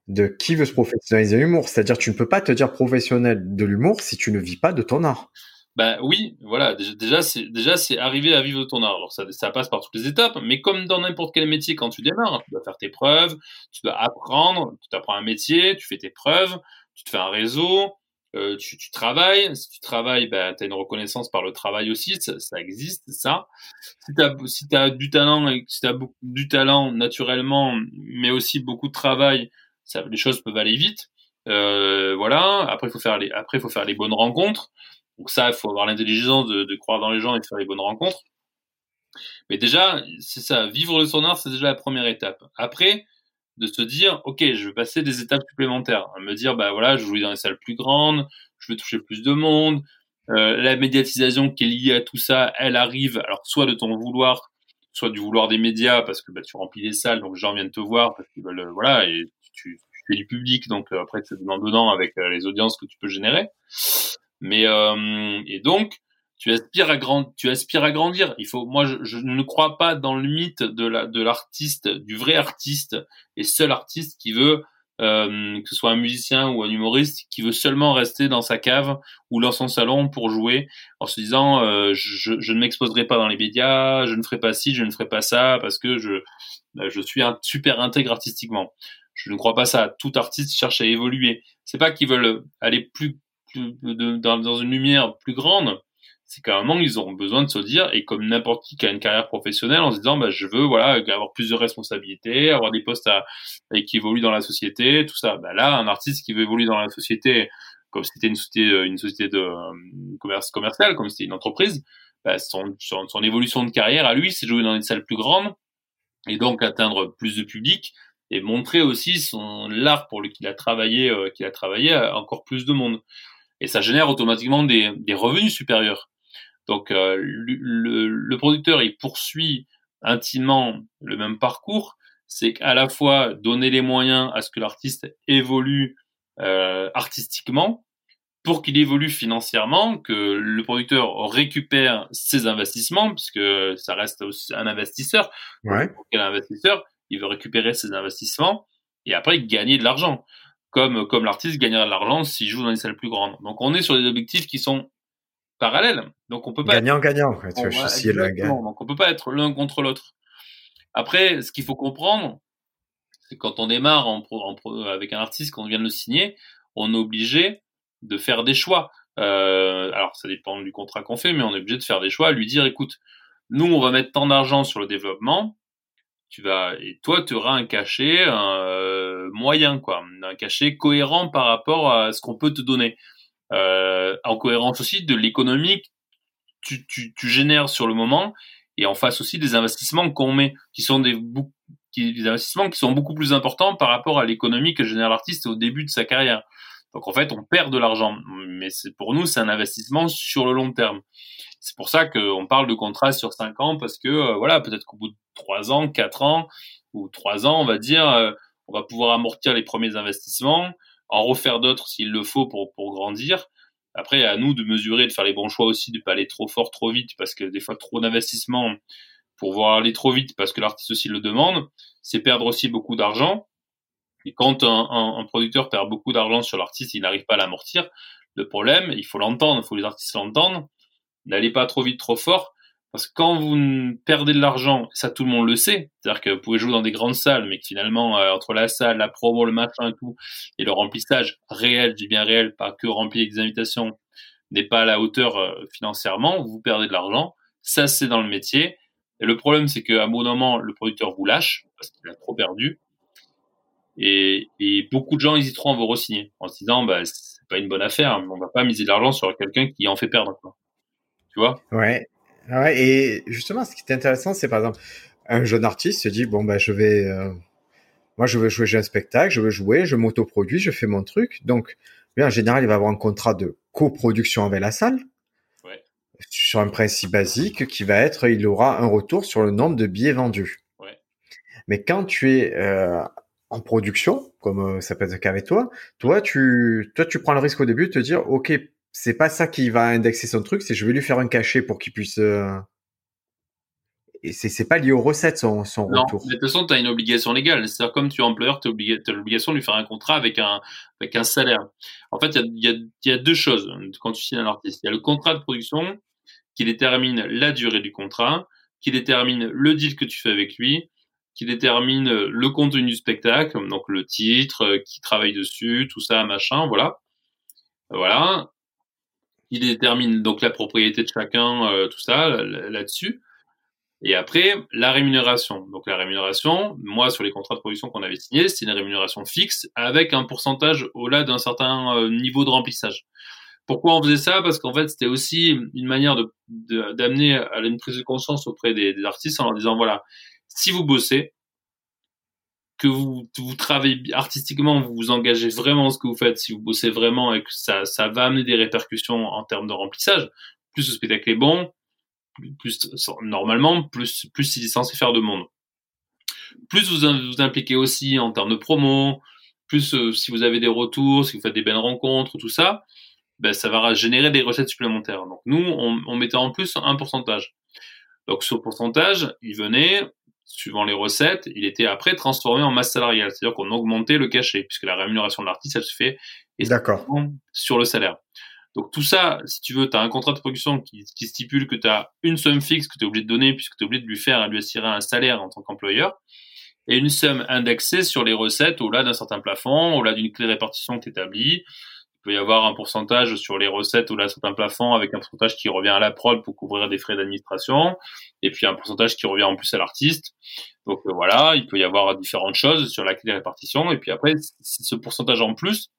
de qui veut se professionnaliser l'humour. C'est-à-dire, tu ne peux pas te dire professionnel de l'humour si tu ne vis pas de ton art. Ben oui, voilà. Déjà, c'est déjà c'est arriver à vivre de ton art. Alors ça, ça passe par toutes les étapes, mais comme dans n'importe quel métier, quand tu démarres, tu dois faire tes preuves, tu dois apprendre, tu t'apprends un métier, tu fais tes preuves, tu te fais un réseau, euh, tu, travailles. Si tu travailles, ben, tu as une reconnaissance par le travail aussi. Ça, existe, ça. Si tu as, du talent, si tu du talent naturellement, mais aussi beaucoup de travail, les choses peuvent aller vite. Euh, voilà. Après, il faut faire les, bonnes rencontres. Donc ça, il faut avoir l'intelligence de, de, croire dans les gens et de faire les bonnes rencontres. Mais déjà, c'est ça. Vivre de son art, c'est déjà la première étape. Après, de se dire, ok, je veux passer des étapes supplémentaires, me dire, bah voilà, je joue dans les salles plus grandes, je veux toucher plus de monde, euh, la médiatisation qui est liée à tout ça, elle arrive, alors soit de ton vouloir, soit du vouloir des médias, parce que bah, tu remplis les salles, donc les gens viennent te voir, parce qu'ils veulent, euh, voilà, et tu, tu, fais du public, donc euh, après c'est dedans dedans avec les audiences que tu peux générer. Mais et donc tu aspires à grand, tu aspires à grandir. Il faut, moi, je, je, ne crois pas dans le mythe de la, de l'artiste, du vrai artiste et seul artiste qui veut, euh, que ce soit un musicien ou un humoriste, qui veut seulement rester dans sa cave ou dans son salon pour jouer, en se disant, euh, je, je, ne m'exposerai pas dans les médias, je ne ferai pas ci, je ne ferai pas ça, parce que je, bah, je suis un super intègre artistiquement. Je ne crois pas ça. Tout artiste cherche à évoluer. C'est pas qu'ils veulent aller plus, plus dans, dans une lumière plus grande c'est qu'à un moment ils auront besoin de se dire et comme n'importe qui qui a une carrière professionnelle en se disant bah je veux voilà avoir plus de responsabilités avoir des postes à, qui évoluent dans la société tout ça. Bah là un artiste qui veut évoluer dans la société comme c'était une société euh, une société de euh, commerce commercial comme c'était une entreprise bah, son, son, son évolution de carrière à lui c'est jouer dans des salles plus grandes et donc atteindre plus de public et montrer aussi son l'art pour lequel il a travaillé euh, qu'il a travaillé à encore plus de monde. Et ça génère automatiquement des, des revenus supérieurs donc euh, le, le, producteur, il poursuit intimement le même parcours, c'est qu'à la fois donner les moyens à ce que l'artiste évolue euh, artistiquement, pour qu'il évolue financièrement, que le producteur récupère ses investissements, puisque ça reste aussi un investisseur. Ouais. Quel investisseur, il veut récupérer ses investissements et après gagner de l'argent, comme comme l'artiste gagnera de l'argent s'il joue dans des salles plus grandes. Donc on est sur des objectifs qui sont parallèle. Donc on peut pas gagnant être... gagnant. tu vois, Donc on peut pas être l'un contre l'autre. Après, ce qu'il faut comprendre, c'est quand on démarre en, avec un artiste, quand on vient de le signer, on est obligé de faire des choix. Euh, alors, ça dépend du contrat qu'on fait, mais on est obligé de faire des choix, lui dire, écoute, nous, on va mettre tant d'argent sur le développement, tu vas et toi tu auras un cachet euh, moyen quoi un cachet cohérent par rapport à ce qu'on peut te donner euh, en cohérence aussi de l'économique tu, tu, génères sur le moment et en face aussi des investissements qu'on met qui sont des, investissements qui sont beaucoup plus importants par rapport à l'économie que génère l'artiste au début de sa carrière. Donc en fait on perd de l'argent. Mais pour nous c'est un investissement sur le long terme. C'est pour ça qu'on parle de contrat sur 5 ans parce que euh, voilà, peut-être qu'au bout de 3 ans, 4 ans ou 3 ans, on va dire, euh, on va pouvoir amortir les premiers investissements, en refaire d'autres s'il le faut pour, pour grandir. Après, à nous de mesurer, de faire les bons choix aussi, de pas aller trop fort, trop vite, parce que des fois, trop d'investissement pour voir aller trop vite, parce que l'artiste aussi le demande, c'est perdre aussi beaucoup d'argent. Et quand un, un, un, producteur perd beaucoup d'argent sur l'artiste, il n'arrive pas à l'amortir. Le problème, il faut l'entendre, il faut les artistes l'entendent n'allez pas trop vite, trop fort, parce que quand vous perdez de l'argent, ça tout le monde le sait, c'est-à-dire que vous pouvez jouer dans des grandes salles, mais que finalement, euh, entre la salle, la promo, le machin et tout, et le remplissage réel, dis bien réel, pas que rempli avec des invitations, n'est pas à la hauteur euh, financièrement, vous perdez de l'argent. Ça, c'est dans le métier. Et le problème, c'est qu'à un bon moment, le producteur vous lâche, parce qu'il a trop perdu. Et, beaucoup de gens hésiteront à vous re-signer, en se disant, bah, c'est pas une bonne affaire, on va pas miser de l'argent sur quelqu'un qui en fait perdre. Tu vois? Ouais. Ouais, et justement, ce qui est intéressant, c'est par exemple, un jeune artiste se dit, bon, bah, je vais, euh, moi, je veux jouer, j'ai un spectacle, je veux jouer, je m'autoproduis, je fais mon truc. Donc, lui, en général, il va avoir un contrat de coproduction avec la salle. Ouais. Sur un principe basique qui va être, il aura un retour sur le nombre de billets vendus. Ouais. Mais quand tu es euh, en production, comme euh, ça peut être le cas avec toi, toi, tu, toi, tu prends le risque au début de te dire, OK, c'est pas ça qui va indexer son truc, c'est je vais lui faire un cachet pour qu'il puisse. Euh... Et c'est, pas lié aux recettes son, son non, retour. De toute façon, tu as une obligation légale. C'est-à-dire, comme tu es employeur, tu as l'obligation de lui faire un contrat avec un, avec un salaire. En fait, il y a, y, a, y a, deux choses quand tu signes un artiste. Il y a le contrat de production qui détermine la durée du contrat, qui détermine le deal que tu fais avec lui, qui détermine le contenu du spectacle, donc le titre, qui travaille dessus, tout ça, machin, voilà. Voilà il détermine donc la propriété de chacun, euh, tout ça là-dessus. Et après, la rémunération. Donc la rémunération, moi sur les contrats de production qu'on avait signés, c'est une rémunération fixe avec un pourcentage au-delà d'un certain euh, niveau de remplissage. Pourquoi on faisait ça? Parce qu'en fait, c'était aussi une manière de d'amener à une prise de conscience auprès des, des, artistes en leur disant voilà, si vous bossez, que vous, vous travaillez artistiquement, vous vous engagez vraiment dans ce que vous faites, si vous bossez vraiment et que ça, ça va amener des répercussions en termes de remplissage, plus le spectacle est bon, plus, normalement, plus, plus il est censé faire de monde. Plus vous vous impliquez aussi en termes de promo, plus euh, si vous avez des retours, si vous faites des belles rencontres, tout ça, ben, ça va générer des recettes supplémentaires. Donc nous, on, on mettait en plus un pourcentage. Donc ce pourcentage, il venait suivant les recettes, il était après transformé en masse salariale, c'est-à-dire qu'on augmentait le cachet, puisque la rémunération de l'artiste, elle se fait sur le salaire. Donc tout ça, si tu veux, tu as un contrat de production qui, qui stipule que tu as une somme fixe que tu es obligé de donner, puisque tu es obligé de lui faire, lui assurer un salaire en tant qu'employeur, et une somme indexée sur les recettes au-delà d'un certain plafond, au-delà d'une clé de répartition que tu établis, peut y avoir un pourcentage sur les recettes ou là un plafond avec un pourcentage qui revient à la prod pour couvrir des frais d'administration et puis un pourcentage qui revient en plus à l'artiste. Donc euh, voilà, il peut y avoir différentes choses sur la clé de répartition et puis après ce pourcentage en plus,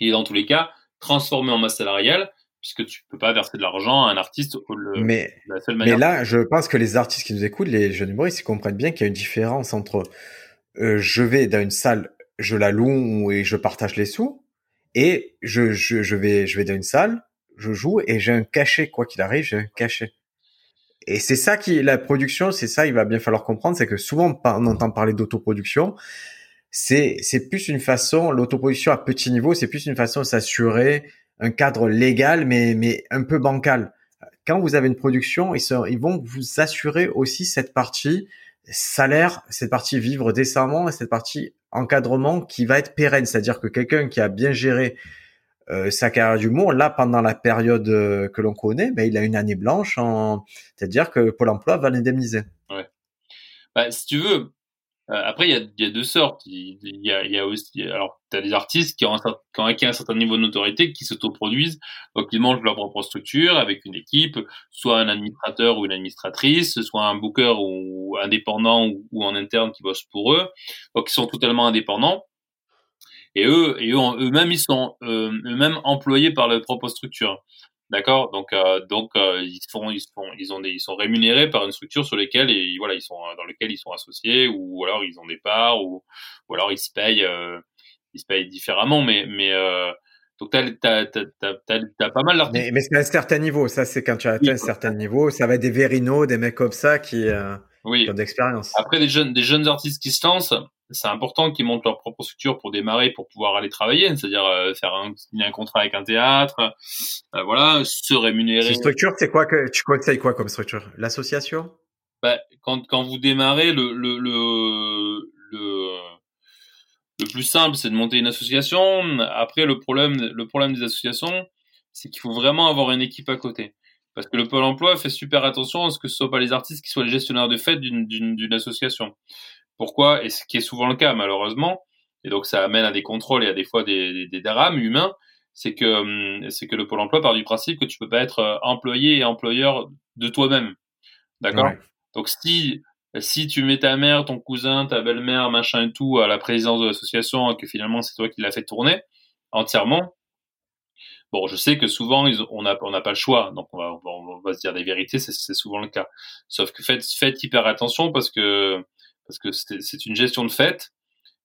il est dans tous les cas transformé en masse salariale puisque tu peux pas verser de l'argent à un artiste le, mais, la seule manière. Mais là, je pense que les artistes qui nous écoutent, les jeunes humoristes, ils comprennent bien qu'il y a une différence entre euh, je vais dans une salle, je la loue et je partage les sous, et je, je, je, vais je vais dans une salle, je joue et j'ai un cachet quoi qu'il arrive, j'ai un cachet. Et c'est ça qui la production, c'est ça il va bien falloir comprendre, c'est que souvent on entend parler d'autoproduction, c'est c'est plus une façon l'autoproduction à petit niveau, c'est plus une façon de s'assurer un cadre légal mais mais un peu bancal. Quand vous avez une production, ils, sont, ils vont vous assurer aussi cette partie salaire, cette partie vivre décemment et cette partie encadrement qui va être pérenne. C'est-à-dire que quelqu'un qui a bien géré euh, sa carrière d'humour, là, pendant la période euh, que l'on connaît, ben, il a une année blanche, en... c'est-à-dire que Pôle emploi va l'indemniser. Ouais. bah, si tu veux, après, il y a, deux sortes. Il y a, aussi, alors, tu as des artistes qui ont, un, qui ont acquis un certain niveau de notoriété, qui s'autoproduisent, donc ils mangent leur propre structure avec une équipe, soit un administrateur ou une administratrice, soit un booker ou indépendant ou, ou en interne qui bosse pour eux, donc ils sont totalement indépendants. Et eux, et eux, eux-mêmes, ils sont euh, eux-mêmes employés par leur propre structure. D'accord, donc euh, donc euh, ils font ils font ils ont des, ils sont rémunérés par une structure sur lesquelles et voilà ils sont dans lesquelles ils sont associés ou, alors ils ont des parts ou ou alors ils se payent euh, ils se payent différemment mais mais euh, donc t'as t'as t'as t'as pas mal d'artistes. Mais, mais c'est à un certain niveau ça c'est quand tu as atteint un certain niveau ça va être des Verino des mecs comme ça qui oui. d'expérience. Après, des jeunes, des jeunes artistes qui se lancent, c'est important qu'ils montent leur propre structure pour démarrer, pour pouvoir aller travailler, c'est-à-dire euh, faire un, signer un contrat avec un théâtre, euh, voilà, se rémunérer. Cette structure, c'est quoi que tu conseilles quoi comme structure? L'association? Bah, quand, quand vous démarrez, le, le, le, le, le plus simple, c'est de monter une association. Après, le problème, le problème des associations, c'est qu'il faut vraiment avoir une équipe à côté. Parce que le Pôle emploi fait super attention à ce que ce soit pas les artistes qui soient les gestionnaires de fête d'une association. Pourquoi Et ce qui est souvent le cas, malheureusement, et donc ça amène à des contrôles et à des fois des, des, drames humains, c'est que, hum, c'est que le Pôle emploi part du principe que tu peux pas être euh, employé et employeur de toi-même. D'accord? Donc si, si tu mets ta mère, ton cousin, ta belle-mère, machin et tout à la présidence de l'association, et que finalement c'est toi qui l'as fait tourner entièrement, Bon, je sais que souvent on n'a on pas le choix, donc on va, on va se dire des vérités, c'est souvent le cas. Sauf que faites, faites hyper attention parce que parce que c'est une gestion de fait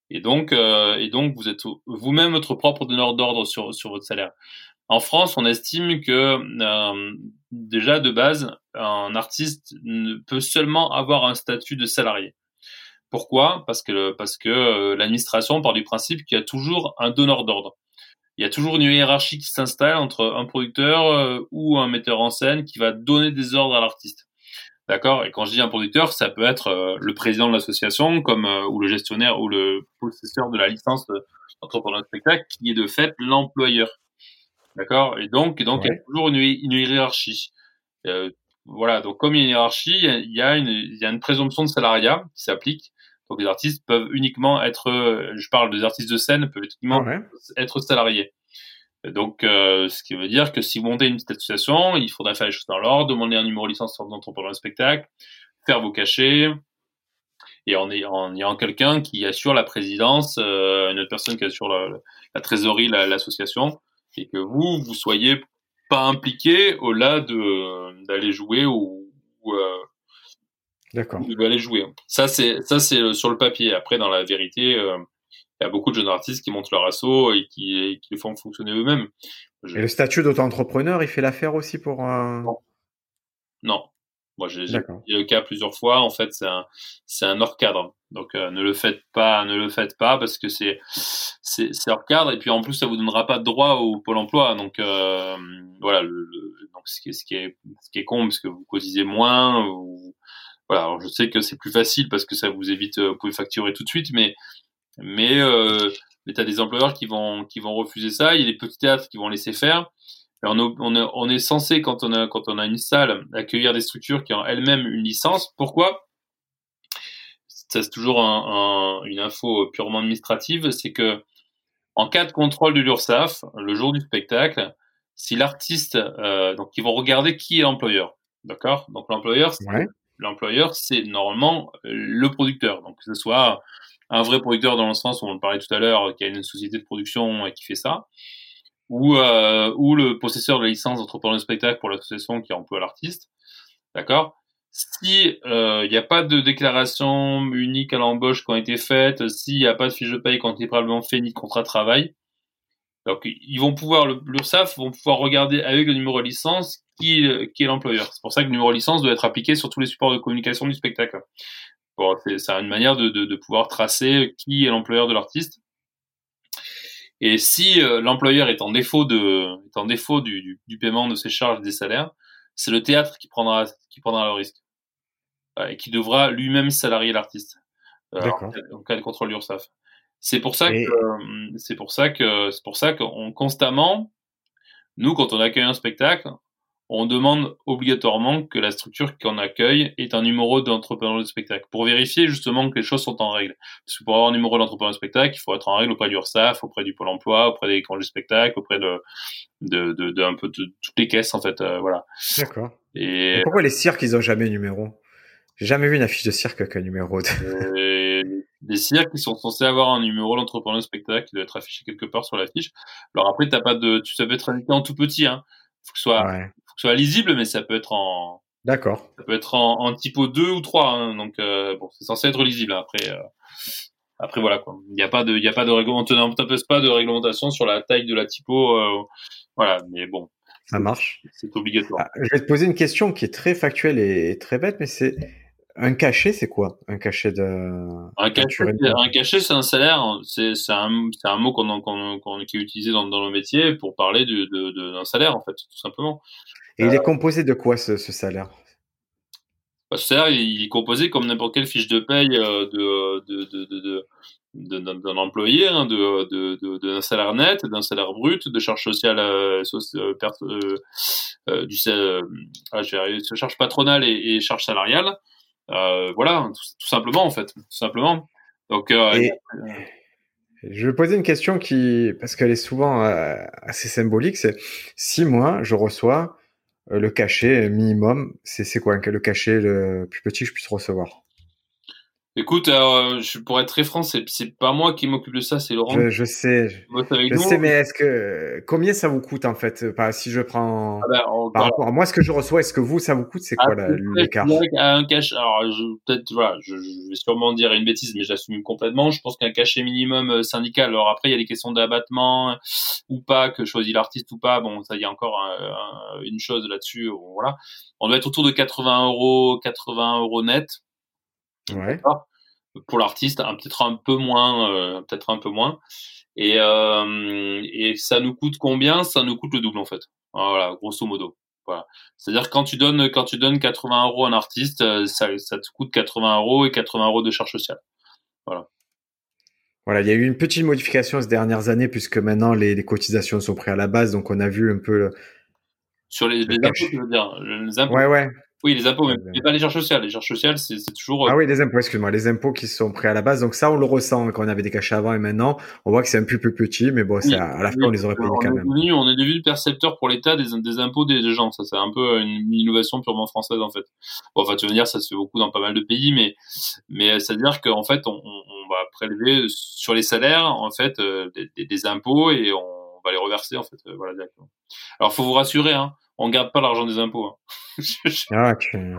et donc euh, et donc vous êtes vous-même votre propre donneur d'ordre sur sur votre salaire. En France, on estime que euh, déjà de base, un artiste ne peut seulement avoir un statut de salarié. Pourquoi? Parce que parce que euh, l'administration part du principe qu'il y a toujours un donneur d'ordre il y a toujours une hiérarchie qui s'installe entre un producteur ou un metteur en scène qui va donner des ordres à l'artiste. D'accord Et quand je dis un producteur, ça peut être euh, le président de l'association, comme euh, ou le gestionnaire ou le possesseur de la licence d'entrepreneur de spectacle, qui est de fait l'employeur. D'accord Et donc, et donc il y a toujours une, une hiérarchie. voilà. Donc, comme il y a une hiérarchie, il y a une, il y a une présomption de salariat qui s'applique. Donc les artistes peuvent uniquement être, euh, je parle des artistes de scène, peuvent uniquement être salariés. Donc, euh, ce qui veut dire que si vous montez une petite association, il faudra faire les choses dans l'ordre, demander un numéro de licence d'entrepreneur de spectacle, faire vos cachets, et en ayant, quelqu'un qui assure la présidence, euh, une autre personne qui assure la, la trésorerie, l'association, et que vous, vous soyez pas impliqué au-delà de d'aller jouer ou, ou euh, D'accord. Il veut aller jouer. Ça, c'est ça, c'est euh, sur le papier. Après, dans la vérité, euh, il y a beaucoup de jeunes artistes qui montent leur assaut et qui, qui les font fonctionner eux-mêmes. Et le statut d'auto-entrepreneur, il fait l'affaire aussi pour un. Non. non. Moi, j'ai eu le cas plusieurs fois. En fait, c'est un, c'est un hors cadre. Donc, euh, ne le faites pas, ne le faites pas parce que c'est, c'est, c'est hors cadre. Et puis, en plus, ça vous donnera pas de droit au pôle emploi. Donc, voilà. Le, donc, ce qui est, ce qui est, ce qui est con parce que vous cotisez moins. Ou, voilà, alors je sais que c'est plus facile parce que ça vous évite, euh, vous pouvez facturer tout de suite, mais mais euh, mais t'as des employeurs qui vont qui vont refuser ça. Il y a des petits théâtres qui vont laisser faire. on, on, est, on est censé quand on a quand on a une salle accueillir des structures qui ont elles-mêmes une licence. Pourquoi? Ça c'est toujours un, un, une info purement administrative, c'est que en cas de contrôle de l'URSSAF, le jour du spectacle, si l'artiste, euh, donc ils vont regarder qui est l'employeur, d'accord? Donc l'employeur, ouais l'employeur, c'est normalement euh, le producteur. Donc, que ce soit un vrai producteur dans le sens où on le parlait tout à l'heure, qui a une société de production et qui fait ça, ou, euh, le possesseur de la licence d'entrepreneur de spectacle pour l'association qui emploie l'artiste. D'accord? Si il euh, n'y a pas de déclaration unique à l'embauche qui ont été faites, s'il n'y a pas de fiche de paye qui ont été probablement fait ni de contrat de travail, donc ils vont pouvoir, l'URSSAF vont pouvoir regarder avec le numéro de licence qui, qui est l'employeur. C'est pour ça que le numéro de licence doit être appliqué sur tous les supports de communication du spectacle. Bon, c'est une manière de, de, de, pouvoir tracer qui est l'employeur de l'artiste. Et si euh, l'employeur est en défaut de, est en défaut du, du, paiement de ses charges et des salaires, c'est le théâtre qui prendra, qui prendra le risque et qui devra lui-même salarier l'artiste euh, en, cas de contrôle URSAF. C'est pour ça que, c'est pour ça que, c'est pour ça qu'on constamment, nous, quand on accueille un spectacle, on demande obligatoirement que la structure qu'on accueille ait un numéro d'entrepreneur de spectacle pour vérifier justement que les choses sont en règle. Parce que pour avoir un numéro d'entrepreneur de spectacle, il faut être en règle auprès du URSAF, auprès du Pôle emploi, auprès des congés de spectacle, auprès de, de, de, un peu de toutes les caisses en fait. Euh, voilà. D'accord. Et... pourquoi les cirques ils ont jamais numéro? J'ai jamais vu une affiche de cirque avec un numéro. De... les cirques ils sont censés avoir un numéro d'entrepreneur de spectacle qui doit être affiché quelque part sur l'affiche. Alors après t'as pas de, tu savais être indiqué en tout petit hein. Faut que ce soit soit lisible, mais ça peut être en. D'accord. Ça peut être en, en typo 2 ou 3, hein, donc euh, bon, c'est censé être lisible. Après, euh, après voilà quoi. Il n'y a pas de, il y a pas de réglementation, pas de réglementation sur la taille de la typo, euh, voilà. Mais bon. Ça marche. C'est obligatoire. Ah, je vais te poser une question qui est très factuelle et très bête, mais c'est un cachet, c'est quoi? Un cachet de. Un cachet, un cachet, c'est un salaire. C'est un, un mot qu'on qu qui est utilisé dans, dans le métier pour parler d'un salaire, en fait, tout simplement. Et il est euh, composé de quoi ce, ce salaire? Bah, Ce salaire, il est composé comme n'importe quelle fiche de paye euh, de, de, de, d'un employé, hein, de, d'un salaire net, d'un salaire brut, de charges sociales, euh, euh, du, ah, charges patronales et, et charges salariales. Euh, voilà, tout, simplement en fait, tout simplement. Donc, euh, je vais poser une question qui, parce qu'elle est souvent euh, assez symbolique, c'est si moi je reçois le cachet minimum, c'est quoi? Le cachet le plus petit que je puisse recevoir Écoute, euh, je pourrais être très franc, c'est, pas moi qui m'occupe de ça, c'est Laurent. Je, je sais. Je, sais, mais est-ce que combien ça vous coûte en fait? Si je prends ah ben, par rapport à moi, ce que je reçois, est-ce que vous ça vous coûte? C'est quoi ah, l'écart? Un cachet. Alors, peut-être voilà, je, vais sûrement dire une bêtise, mais j'assume complètement. Je pense qu'un cachet minimum euh, syndical. Alors après, il y a les questions d'abattement ou pas, que choisit l'artiste ou pas. Bon, ça, il y a encore une chose là-dessus. Voilà, on doit être autour de 80 euros, 80 euros net Ouais. Pour l'artiste, peut-être un peu moins, euh, peut-être un peu moins. Et, euh, et ça nous coûte combien? Ça nous coûte le double en fait. Voilà, grosso modo. Voilà. C'est-à-dire quand tu donnes quand tu donnes 80 euros à un artiste, euh, ça, ça te coûte 80 euros et 80 euros de charge sociale. Voilà. Voilà, il y a eu une petite modification ces dernières années puisque maintenant les, les cotisations sont prises à la base, donc on a vu un peu le... sur les, les impôts, tu veux dire les impôts. Ouais, ouais. Oui, les impôts, mais, pas les charges sociales. Les charges sociales, c'est toujours. Euh, ah oui, les impôts, excuse-moi, les impôts qui sont pris à la base. Donc ça, on le ressent quand on avait des cachets avant et maintenant, on voit que c'est un peu plus petit, mais bon, à, la fin, on les aurait payés quand même. on est devenu percepteur pour l'État des, des, impôts des, gens. Ça, c'est un peu une, innovation purement française en fait. Bon, enfin, tu veux dire, ça se fait beaucoup dans pas mal de pays, mais mais ça veut dire qu'en fait, on, on, va prélever sur les salaires en fait euh, des, des, impôts et on va les reverser en fait. Euh, voilà directement. Alors, faut vous rassurer, hein on garde pas l'argent des impôts. Hein. ah,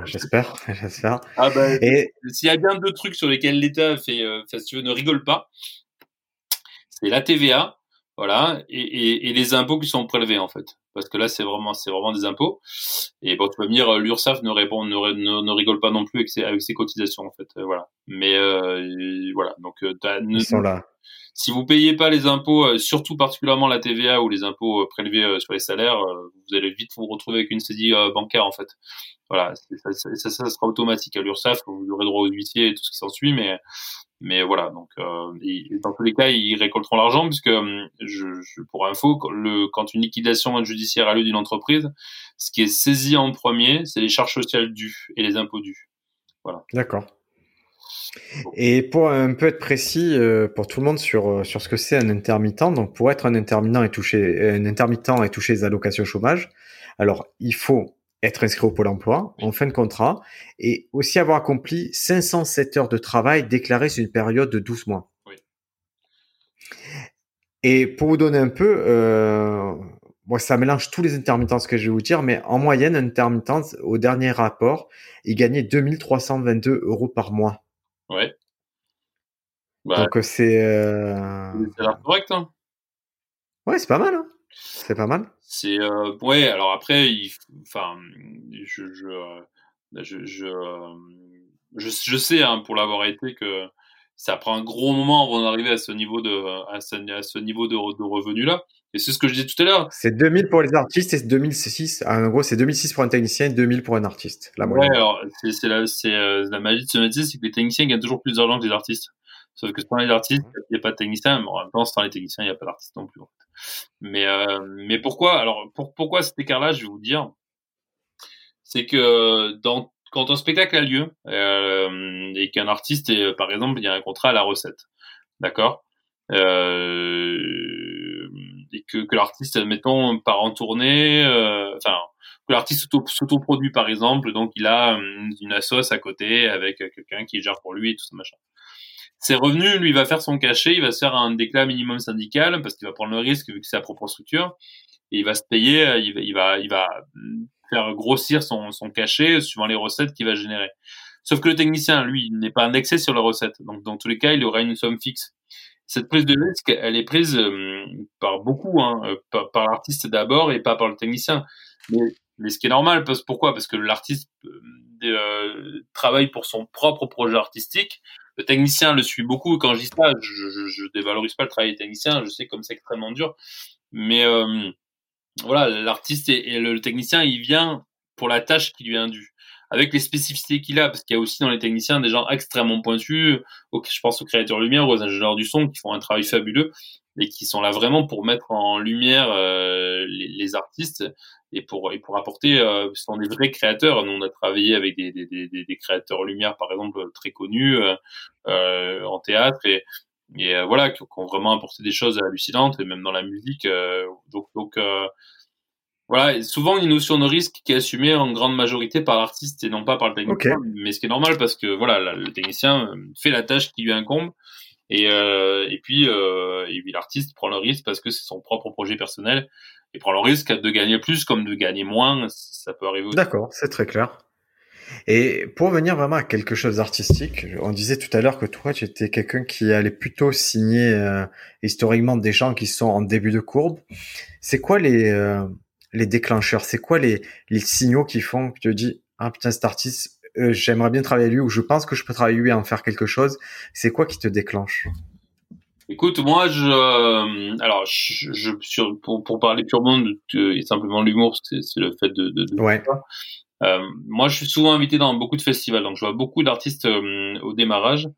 j'espère, j'espère. Ah ben, et s'il y a bien deux trucs sur lesquels l'État fait, euh, si tu veux, ne rigole pas, c'est la TVA, voilà, et, et, et, les impôts qui sont prélevés en fait, parce que là c'est vraiment, c'est vraiment des impôts. Et bon, tu peux me dire, l'URSSAF ne répond, ne, ne, rigole pas non plus avec ses, avec ses cotisations en fait, euh, voilà. Mais euh, voilà, donc euh, ils sont là. Si vous payez pas les impôts, euh, surtout particulièrement la TVA ou les impôts euh, prélevés euh, sur les salaires, vous allez vite vous retrouver avec une saisie bancaire en fait. Voilà, ça, ça, ça, sera automatique à l'URSSAF, vous aurez droit aux huissiers et tout ce qui s'ensuit, mais mais voilà, donc dans tous les cas, ils récolteront l'argent puisque je, je, pour info, le, quand une liquidation judiciaire a lieu d'une entreprise, ce qui est saisi en premier, c'est les charges sociales dues et les impôts dus. Voilà. D'accord. Et pour un peu être précis euh, pour tout le monde sur euh, sur ce que c'est un intermittent, donc pour être un intermittent et toucher un intermittent et toucher les allocations chômage, alors il faut être inscrit au pôle emploi en fin de contrat et aussi avoir accompli 507 heures de travail déclarées sur une période de 12 mois. Oui. Et pour vous donner un peu, euh, bon, ça mélange tous les intermittents ce que je vais vous dire, mais en moyenne, un intermittent, au dernier rapport, il gagnait 2322 euros par mois. Ouais. Bah, Donc c'est. Euh... C'est correct, hein. Ouais, c'est pas mal. Hein. C'est pas mal. C'est euh... ouais. Alors après, il... enfin, je je, euh, je je, je, je sais hein, pour l'avoir été que ça prend un gros moment avant d'arriver à ce niveau de à ce, à ce niveau de, de revenu là. C'est ce que je disais tout à l'heure. C'est 2000 pour les artistes et 2006. En gros, c'est 2006 pour un technicien et 2000 pour un artiste. La moyenne. Ouais, alors c'est la, euh, la magie de ce métier, c'est que les techniciens gagnent toujours plus d'argent que les artistes. Sauf que sans les artistes, il n'y a pas de technicien. Mais en même temps, sans les techniciens, il n'y a pas d'artiste non plus. Mais, euh, mais pourquoi Alors, pour, pourquoi cet écart-là Je vais vous dire. c'est que dans quand un spectacle a lieu euh, et qu'un artiste, est, par exemple, il y a un contrat à la recette, d'accord, euh, et que, l'artiste, admettons, part en tournée, euh, enfin, que l'artiste s'autoproduit, par exemple, donc il a hum, une assoce à côté avec quelqu'un qui gère pour lui et tout ça machin. Ses revenus, lui, va faire son cachet, il va se faire un déclat minimum syndical parce qu'il va prendre le risque vu que c'est sa propre structure et il va se payer, il va, il va, il va faire grossir son, son cachet suivant les recettes qu'il va générer. Sauf que le technicien, lui, n'est pas indexé sur les recettes. Donc, dans tous les cas, il aura une somme fixe. Cette prise de risque, elle est prise euh, par beaucoup, hein, euh, par, l'artiste d'abord et pas par le technicien. Mais, ce qui est normal, parce, pourquoi? Parce que l'artiste euh, travaille pour son propre projet artistique. Le technicien le suit beaucoup. Quand je dis ça, je, je, je dévalorise pas le travail des techniciens. Je sais comme c'est extrêmement dur. Mais voilà, l'artiste et, le technicien, il vient pour la tâche qui lui est indue, avec les spécificités qu'il a, parce qu'il y a aussi dans les techniciens des gens extrêmement pointus. je pense aux créateurs lumière, aux ingénieurs du son, qui font un travail fabuleux et qui sont là vraiment pour mettre en lumière euh, les, artistes et pour et pour apporter euh, ce sont des vrais créateurs nous on a travaillé avec des, des, des, des créateurs lumière par exemple très connus euh, euh en théâtre et et euh, voilà qui, ont vraiment apporté des choses hallucinantes et même dans la musique euh, donc donc voilà souvent une notion de risque qui est assumée en grande majorité par l'artiste et non pas par le technicien. Mais ce qui est normal parce que voilà le technicien fait la tâche qui lui incombe. Et et puis et puis l'artiste prend le risque parce que c'est son propre projet personnel. Et prend le risque de gagner plus comme de gagner moins. Ça peut arriver d'accord c'est très clair. Et pour venir vraiment à quelque chose d'artistique, on disait tout à l'heure que toi, tu étais quelqu'un qui allait plutôt signer euh, historiquement des gens qui sont en début de courbe. C'est quoi les, euh, les déclencheurs C'est quoi les, les signaux qui font que tu te dis ah putain cet artiste, euh, j'aimerais bien travailler lui ou je pense que je peux travailler lui et en faire quelque chose. C'est quoi qui te déclenche? Écoute, moi, je, alors, je, je sur, pour, pour parler purement de, et simplement l'humour, c'est le fait de, de, de ouais. Euh, moi, je suis souvent invité dans beaucoup de festivals, donc je vois beaucoup d'artistes euh, au démarrage.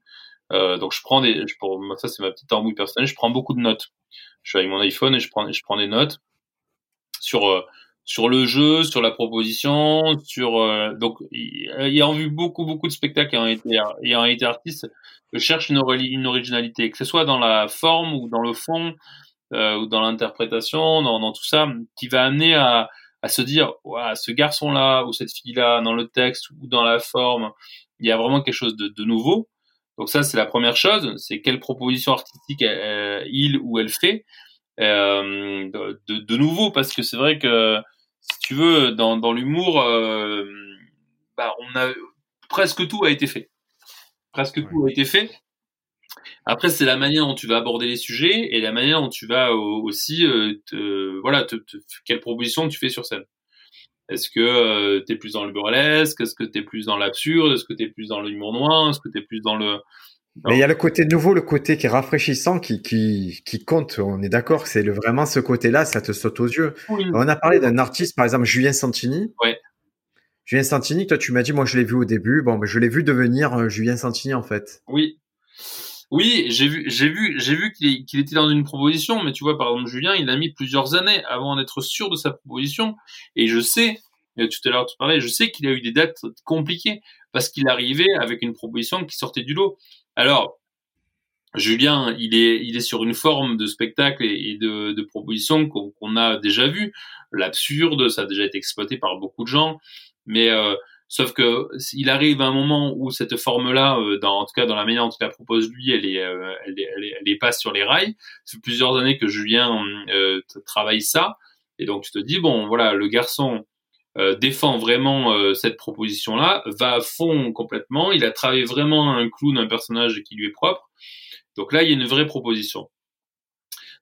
Euh, donc je prends des, pour ça c'est ma petite embrouille personnelle, je prends beaucoup de notes. Je suis avec mon iPhone et je prends, je prends des notes sur sur le jeu, sur la proposition, sur donc ayant vu beaucoup beaucoup de spectacles ayant été ayant été artiste, je cherche une, originalité, que ce soit dans la forme ou dans le fond euh, ou dans l'interprétation, dans, dans tout ça, qui va amener à à se dire, ouais, ce garçon-là ou cette fille-là, dans le texte ou dans la forme, il y a vraiment quelque chose de, de nouveau. Donc ça, c'est la première chose, c'est quelle proposition artistique il ou elle fait euh, de, de, nouveau, parce que c'est vrai que si tu veux, dans, dans l'humour, euh, bah, on a presque tout a été fait, presque tout a été fait. Après, c'est la manière dont tu vas aborder les sujets et la manière dont tu vas aussi, euh, te, voilà, te, quelle proposition tu fais sur scène. Est-ce que euh, tu es plus dans le burlesque? Est-ce que tu es plus dans l'absurde? Est-ce que tu es plus dans l'humour noir? Est-ce que tu es plus dans le... Mais il y a le côté nouveau, le côté qui est rafraîchissant, qui, qui, qui compte. On est d'accord, c'est le, vraiment ce côté-là, ça te saute aux yeux. On a parlé d'un artiste, par exemple Julien Santini. Ouais. Julien Santini, toi tu m'as dit, moi je l'ai vu au début. Bon, mais je l'ai vu devenir euh, Julien Santini en fait. Oui. Oui, j'ai vu, j'ai vu, j'ai vu qu'il était dans une proposition, mais tu vois, par exemple, Julien, il a mis plusieurs années avant d'être sûr de sa proposition. Et je sais, tout à l'heure tu parlais, je sais qu'il a eu des dates compliquées parce qu'il arrivait avec une proposition qui sortait du lot. Alors, Julien, il est, il est sur une forme de spectacle et, de, de proposition qu'on a déjà vu. L'absurde, ça a déjà été exploité par beaucoup de gens, mais euh, Sauf que il arrive un moment où cette forme-là, euh, en tout cas dans la manière dont il la propose lui, elle est, euh, elle, est, elle, est, elle est pas sur les rails. C'est plusieurs années que Julien euh, travaille ça, et donc tu te dis bon, voilà, le garçon euh, défend vraiment cette proposition-là, va à fond complètement. Il a travaillé vraiment un clown, un personnage qui lui est propre. Donc là, il y a une vraie proposition.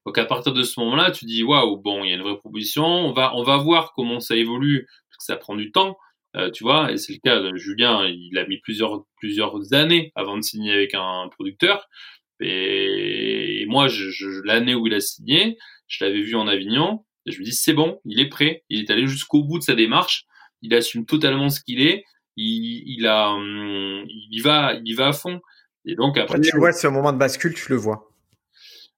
Donc à partir de ce moment-là, tu dis waouh, bon, il y a une vraie proposition. On va, on va voir comment ça évolue parce que ça prend du temps. Euh, tu vois, et c'est le cas de Julien, il a mis plusieurs, plusieurs années avant de signer avec un producteur. Et, moi, je, l'année où il a signé, je l'avais vu en Avignon, et je me dis, c'est bon, il est prêt, il est allé jusqu'au bout de sa démarche, il assume totalement ce qu'il est, il, il a, hum, il y va, il y va à fond. Et donc après, tu vois, ce moment de bascule, tu le vois.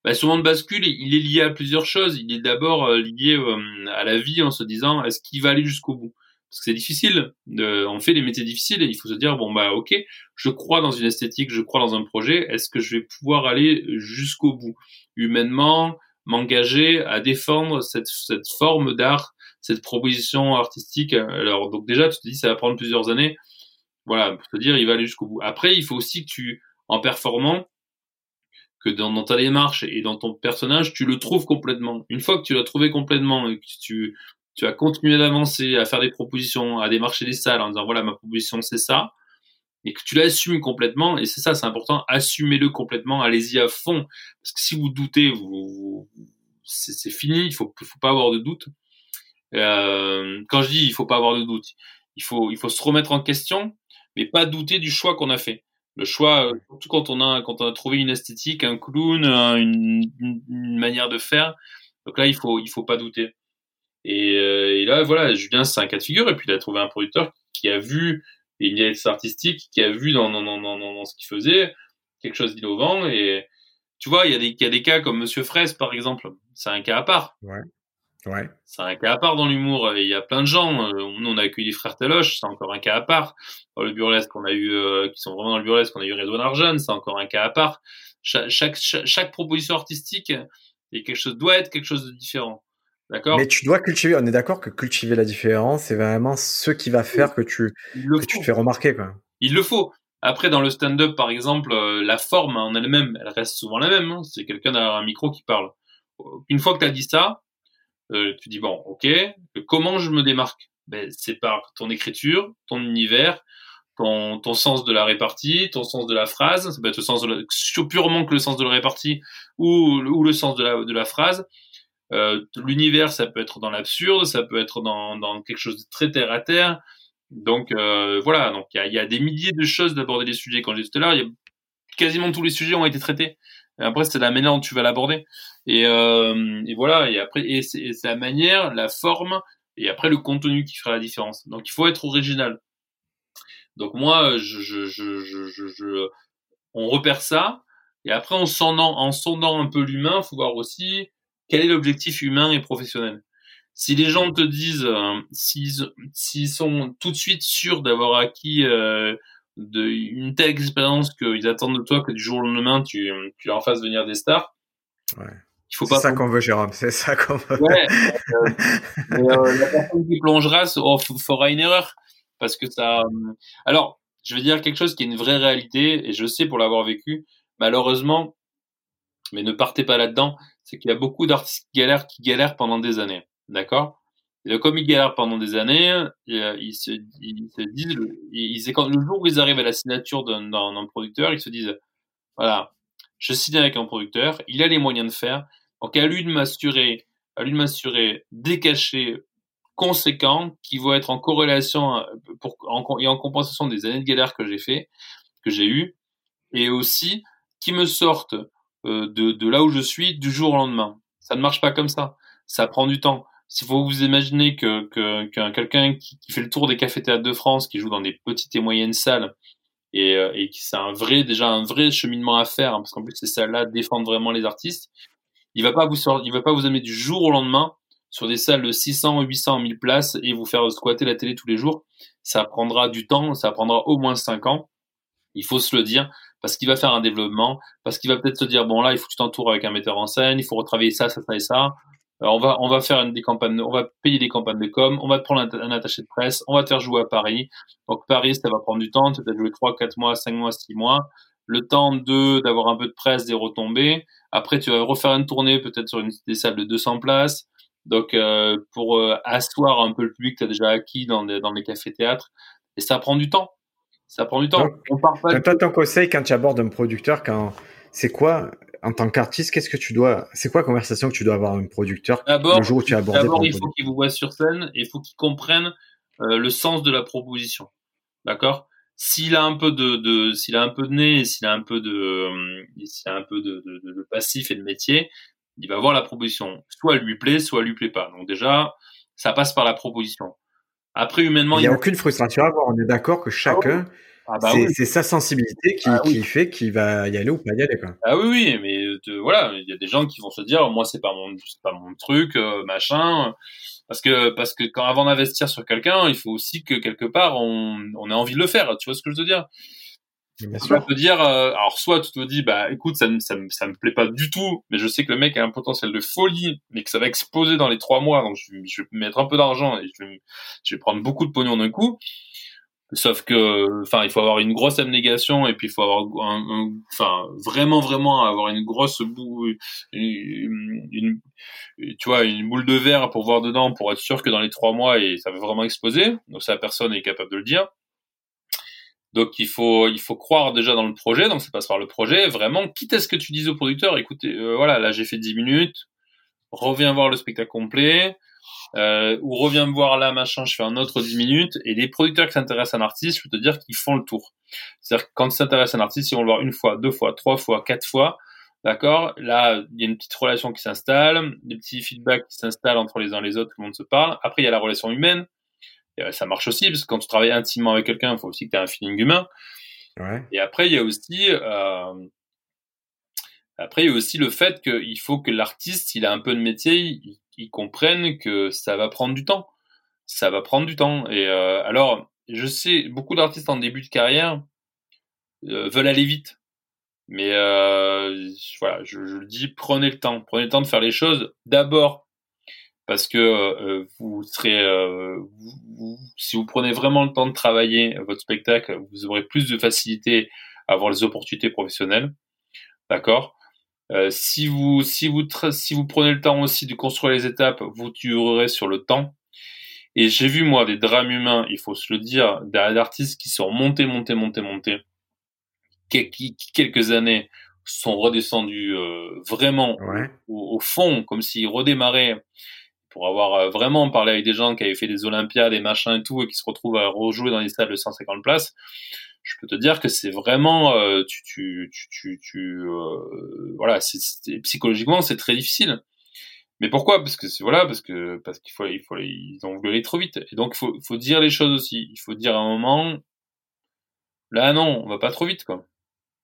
Bah, ce moment de bascule, il est lié à plusieurs choses. Il est d'abord euh, lié hum, à la vie en se disant, est-ce qu'il va aller jusqu'au bout? Parce que c'est difficile. De, on fait des métiers difficiles et il faut se dire bon bah ok, je crois dans une esthétique, je crois dans un projet. Est-ce que je vais pouvoir aller jusqu'au bout, humainement, m'engager à défendre cette, cette forme d'art, cette proposition artistique. Alors donc déjà tu te dis ça va prendre plusieurs années. Voilà, pour te dire il va aller jusqu'au bout. Après il faut aussi que tu en performant que dans, dans, ta démarche et dans ton personnage, tu le trouves complètement. Une fois que tu l'as trouvé complètement et que tu, tu as continué d'avancer, à faire des propositions, à démarcher des salles en disant voilà ma proposition c'est ça, et que tu l'assumes complètement, et c'est ça c'est important, assumez-le complètement, allez-y à fond, parce que si vous doutez, vous, c'est fini, il faut, faut pas avoir de doute. Euh, quand je dis il faut pas avoir de doute, il faut, il faut se remettre en question, mais pas douter du choix qu'on a fait. Le choix, euh, surtout quand on a quand on a trouvé une esthétique, un clown, une, manière de faire. Donc là, il faut il faut pas douter. Et, euh, et là, voilà, Julien, c'est un cas de figure. Et puis il a trouvé un producteur qui a vu une directrice artistique, qui a vu dans dans dans dans, dans ce qu'il faisait quelque chose d'innovant. Et tu vois, il y a des il y a des cas comme Monsieur Fraisse, par exemple. C'est un cas à part. Ouais. Ouais. C'est un cas à part dans l'humour. Il y a plein de gens. Euh, nous, on a accueilli les frères Teloche, c'est encore un cas à part. Dans le burlesque, on a eu, euh, qui sont vraiment dans le burlesque, on a eu Redouane Arjane, c'est encore un cas à part. Chaque, chaque, chaque, proposition artistique est quelque chose, doit être quelque chose de différent. D'accord Mais tu dois cultiver, on est d'accord que cultiver la différence, c'est vraiment ce qui va faire que tu, que tu te fais remarquer, quoi. Il le faut. Après, dans le stand-up, par exemple, euh, la forme en elle-même, elle reste souvent la même. Hein. C'est quelqu'un derrière un micro qui parle. Une fois que tu as dit ça, euh, tu dis bon, ok, comment je me démarque? Ben, C'est par ton écriture, ton univers, ton, ton sens de la répartie, ton sens de la phrase. Ça peut être le sens de la, purement que le sens de la répartie ou, ou le sens de la, de la phrase. Euh, l'univers, ça peut être dans l'absurde, ça peut être dans, dans quelque chose de très terre à terre. Donc euh, voilà, donc il y a, y a, des milliers de choses d'aborder les sujets. Quand j'étais là, y a, quasiment tous les sujets ont été traités. Et après, c'est la manière dont tu vas l'aborder. Et, euh, et, voilà. Et après, et c'est la manière, la forme, et après le contenu qui fera la différence. Donc, il faut être original. Donc moi, je, je, je on repère ça. Et après, en sondant, en sondant un peu l'humain, faut voir aussi quel est l'objectif humain et professionnel? Si les gens te disent, euh, s'ils sont tout de suite sûrs d'avoir acquis euh, de, une telle expérience qu'ils attendent de toi que du jour au lendemain, tu, tu leur fasses venir des stars. Ouais. Il faut pas. C'est ça qu'on veut, Jérôme. C'est ça qu'on veut. Ouais. euh, la personne qui plongera oh, fera une erreur parce que ça. Alors, je vais dire quelque chose qui est une vraie réalité et je sais pour l'avoir vécu. Malheureusement, mais ne partez pas là-dedans. C'est qu'il y a beaucoup d'artistes qui galèrent, qui galèrent pendant des années. D'accord? Et comme ils galèrent pendant des années, ils se, ils se disent, le jour où ils arrivent à la signature d'un producteur, ils se disent, voilà, je signe avec un producteur, il a les moyens de faire, donc à lui de m'assurer, à lui de m'assurer des cachets conséquents qui vont être en corrélation pour, et en compensation des années de galère que j'ai fait, que j'ai eu, et aussi qui me sortent de, de là où je suis du jour au lendemain. Ça ne marche pas comme ça. Ça prend du temps. Si vous vous imaginez que, que, quelqu'un qui, fait le tour des cafés-théâtres de France, qui joue dans des petites et moyennes salles, et, euh, et qui c'est un vrai, déjà un vrai cheminement à faire, hein, parce qu'en plus ces salles-là défendent vraiment les artistes, il va pas vous il va pas vous amener du jour au lendemain sur des salles de 600, 800, 1000 places et vous faire squatter la télé tous les jours. Ça prendra du temps, ça prendra au moins 5 ans. Il faut se le dire, parce qu'il va faire un développement, parce qu'il va peut-être se dire, bon là, il faut que tu t'entoures avec un metteur en scène, il faut retravailler ça, ça, ça et ça. Alors on va on va faire des campagnes, on va payer des campagnes de com, on va te prendre un, attaché de presse, on va te faire jouer à Paris. Donc Paris, ça va prendre du temps, tu vas jouer 3, 4 mois, 5 mois, 6 mois. Le temps de d'avoir un peu de presse, des retombées. Après, tu vas refaire une tournée peut-être sur une des salles de 200 places. Donc euh, pour euh, asseoir un peu le public que tu as déjà acquis dans, dans les cafés-théâtres. Et ça prend du temps. Ça prend du temps. on part pas. Toi, ton conseil quand tu abordes un producteur, quand c'est quoi en tant qu'artiste, qu'est-ce que tu dois, c'est quoi la conversation que tu dois avoir avec un producteur le jour où tu abordes D'abord, il faut qu'il vous voit sur scène et il faut qu'il comprenne euh, le sens de la proposition. D'accord? S'il a un peu de, de s'il a un peu de nez, s'il a un peu de, euh, s'il a un peu de, de, de, passif et de métier, il va voir la proposition. Soit elle lui plaît, soit elle lui plaît pas. Donc déjà, ça passe par la proposition. Après, humainement, il n'y a, aucune frustration à avoir. On est d'accord que chacun, Ah bah c'est sa sensibilité qui, ah qui fait qu'il va y aller ou pas y aller. Quoi. Ah oui, oui, mais voilà, il y a des gens qui vont se dire, moi c'est pas mon, pas mon truc, euh, machin. Parce que parce que quand avant d'investir sur quelqu'un, il faut aussi que quelque part on, on ait envie de le faire. Tu vois ce que je veux dire? Bien sûr. te dire, euh, alors soit tu te dis, bah écoute, ça, ça, ça me plaît pas du tout, mais je sais que le mec a un potentiel de folie, mais que ça va exploser dans les trois mois, donc je, je vais mettre un peu d'argent et je vais, je vais prendre beaucoup de pognon d'un coup. Sauf que, enfin, il faut avoir une grosse abnégation et puis il faut avoir, un, enfin, vraiment, vraiment avoir une grosse boule, une, tu vois, une boule de verre pour voir dedans, pour être sûr que dans les trois mois, et ça va vraiment exploser. Donc ça, personne est capable de le dire. Donc il faut, il faut croire déjà dans le projet. Donc ça passe par le projet. Vraiment, quitte à ce que tu dises au producteur, écoutez, euh, voilà, là j'ai fait 10 minutes, reviens voir le spectacle complet euh, ou reviens me voir là, machin, je fais un autre 10 minutes. Et les producteurs qui s'intéressent à un artiste, je peux te dire qu'ils font le tour. C'est-à-dire que quand ils s'intéressent à un artiste, ils vont le voir une fois, deux fois, trois fois, quatre fois. D'accord? Là, il y a une petite relation qui s'installe, des petits feedbacks qui s'installent entre les uns et les autres, tout le monde se parle. Après, il y a la relation humaine. Et ça marche aussi, parce que quand tu travailles intimement avec quelqu'un, il faut aussi que tu aies un feeling humain. Ouais. Et après, il y a aussi... Euh, après, il y a aussi le fait qu'il faut que l'artiste, il a un peu de métier, ils comprennent que ça va prendre du temps. Ça va prendre du temps. Et euh, alors, je sais, beaucoup d'artistes en début de carrière euh, veulent aller vite. Mais euh, voilà, je, le dis, prenez le temps. Prenez le temps de faire les choses. D'abord, parce que vous serez, si vous prenez vraiment le temps de travailler votre spectacle, vous aurez plus de facilité à avoir les opportunités professionnelles. D'accord? Euh, si vous si vous si vous prenez le temps aussi de construire les étapes, vous durerez sur le temps. Et j'ai vu moi des drames humains, il faut se le dire, d'artistes qui sont montés, montés, montés, montés, qui, qui, quelques années sont redescendus euh, vraiment au, fond, comme s'ils redémarraient avoir euh, vraiment parlé avec des gens qui avaient fait des Olympiades et machin et tout et qui se retrouvent à rejouer dans des salles de 150 places je peux te dire que c'est vraiment, euh, tu, tu, tu, tu, euh, voilà, psychologiquement c'est très difficile. Mais pourquoi? Parce que voilà, parce que parce qu'il faut, il faut, ils ont voulu trop vite. Et donc il faut, faut dire les choses aussi. Il faut dire à un moment, là non, on va pas trop vite quoi.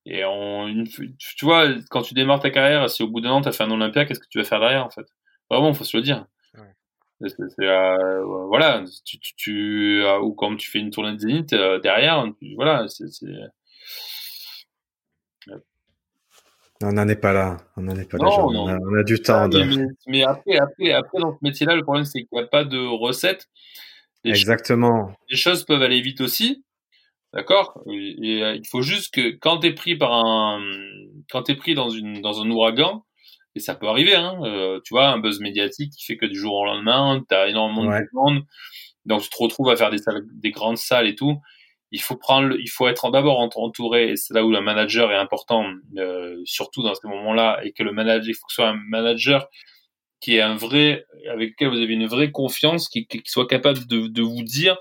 Et on, tu vois, quand tu démarres ta carrière, si au bout d'un an tu as fait un Olympia, qu'est-ce que tu vas faire derrière en fait? Vraiment, faut se le dire. C'est, euh, voilà, tu, tu, tu euh, ou quand tu fais une tournée de Zénith euh, derrière, voilà, c'est, On n'en est pas là, on n'en est pas là. On, a, du temps. Mais, après, après, après, dans ce métier-là, le problème c'est qu'il n'y a pas de recette. Exactement. les choses peuvent aller vite aussi, d'accord? Et, il faut juste que quand tu es pris par un, quand es pris dans une dans un ouragan, et ça peut arriver, hein, euh, tu vois, un buzz médiatique qui fait que du jour au lendemain, tu as énormément de monde, donc tu te retrouves à faire des, salles, des grandes salles et tout. Il faut prendre, il faut être d'abord entouré, et c'est là où le manager est important, euh, surtout dans ces moments-là, et que le manager, il faut que ce soit un manager qui est un vrai, avec lequel vous avez une vraie confiance, qui, qui soit capable de, de vous dire,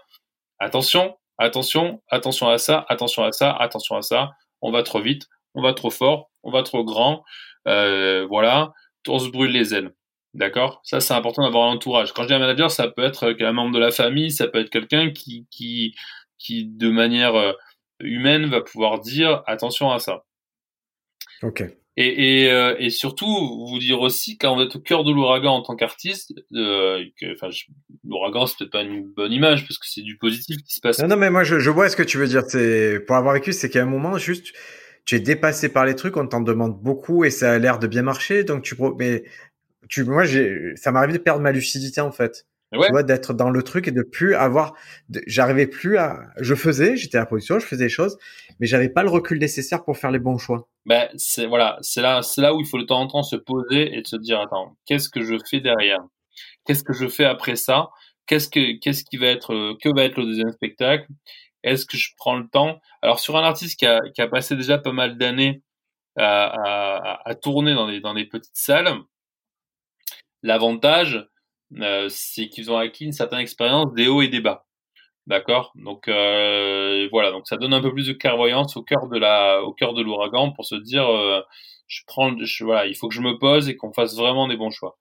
attention, attention, attention à ça, attention à ça, attention à ça, on va trop vite, on va trop fort, on va trop grand, euh, voilà, on se brûle les ailes. D'accord? Ça, c'est important d'avoir un entourage. Quand je dis un manager, ça peut être un membre de la famille, ça peut être quelqu'un qui, qui, qui, de manière euh, humaine, va pouvoir dire attention à ça. Ok. Et, et, euh, et surtout, vous dire aussi, quand vous êtes au cœur de l'ouragan en tant qu'artiste, euh, enfin, l'ouragan, c'est peut-être pas une bonne image, parce que c'est du positif qui se passe. Non, non, mais moi, je, je vois ce que tu veux dire. C'est, pour avoir vécu, c'est qu'à un moment, juste, tu es dépassé par les trucs, on t'en demande beaucoup et ça a l'air de bien marcher. Donc tu, mais tu, moi, j'ai, ça m'arrive de perdre ma lucidité en fait. Tu vois, d'être dans le truc et de plus avoir, j'arrivais plus à, je faisais, j'étais à la position, je faisais des choses, mais j'avais pas le recul nécessaire pour faire les bons choix. Ben, c'est, voilà, c'est là, c'est là où il faut de temps en temps se poser et de se dire, attends, qu'est-ce que je fais derrière? Qu'est-ce que je fais après ça? Qu'est-ce que, qu'est-ce qui va être, que va être le deuxième spectacle? Est-ce que je prends le temps? Alors sur un artiste qui a, passé déjà pas mal d'années à, tourner dans des, petites salles, l'avantage, euh, c'est qu'ils ont acquis une certaine expérience des hauts et des bas. D'accord? Donc euh, voilà, donc ça donne un peu plus de clairvoyance au cœur de la, au cœur de l'ouragan pour se dire, euh, je prends, je, voilà, il faut que je me pose et qu'on fasse vraiment des bons choix.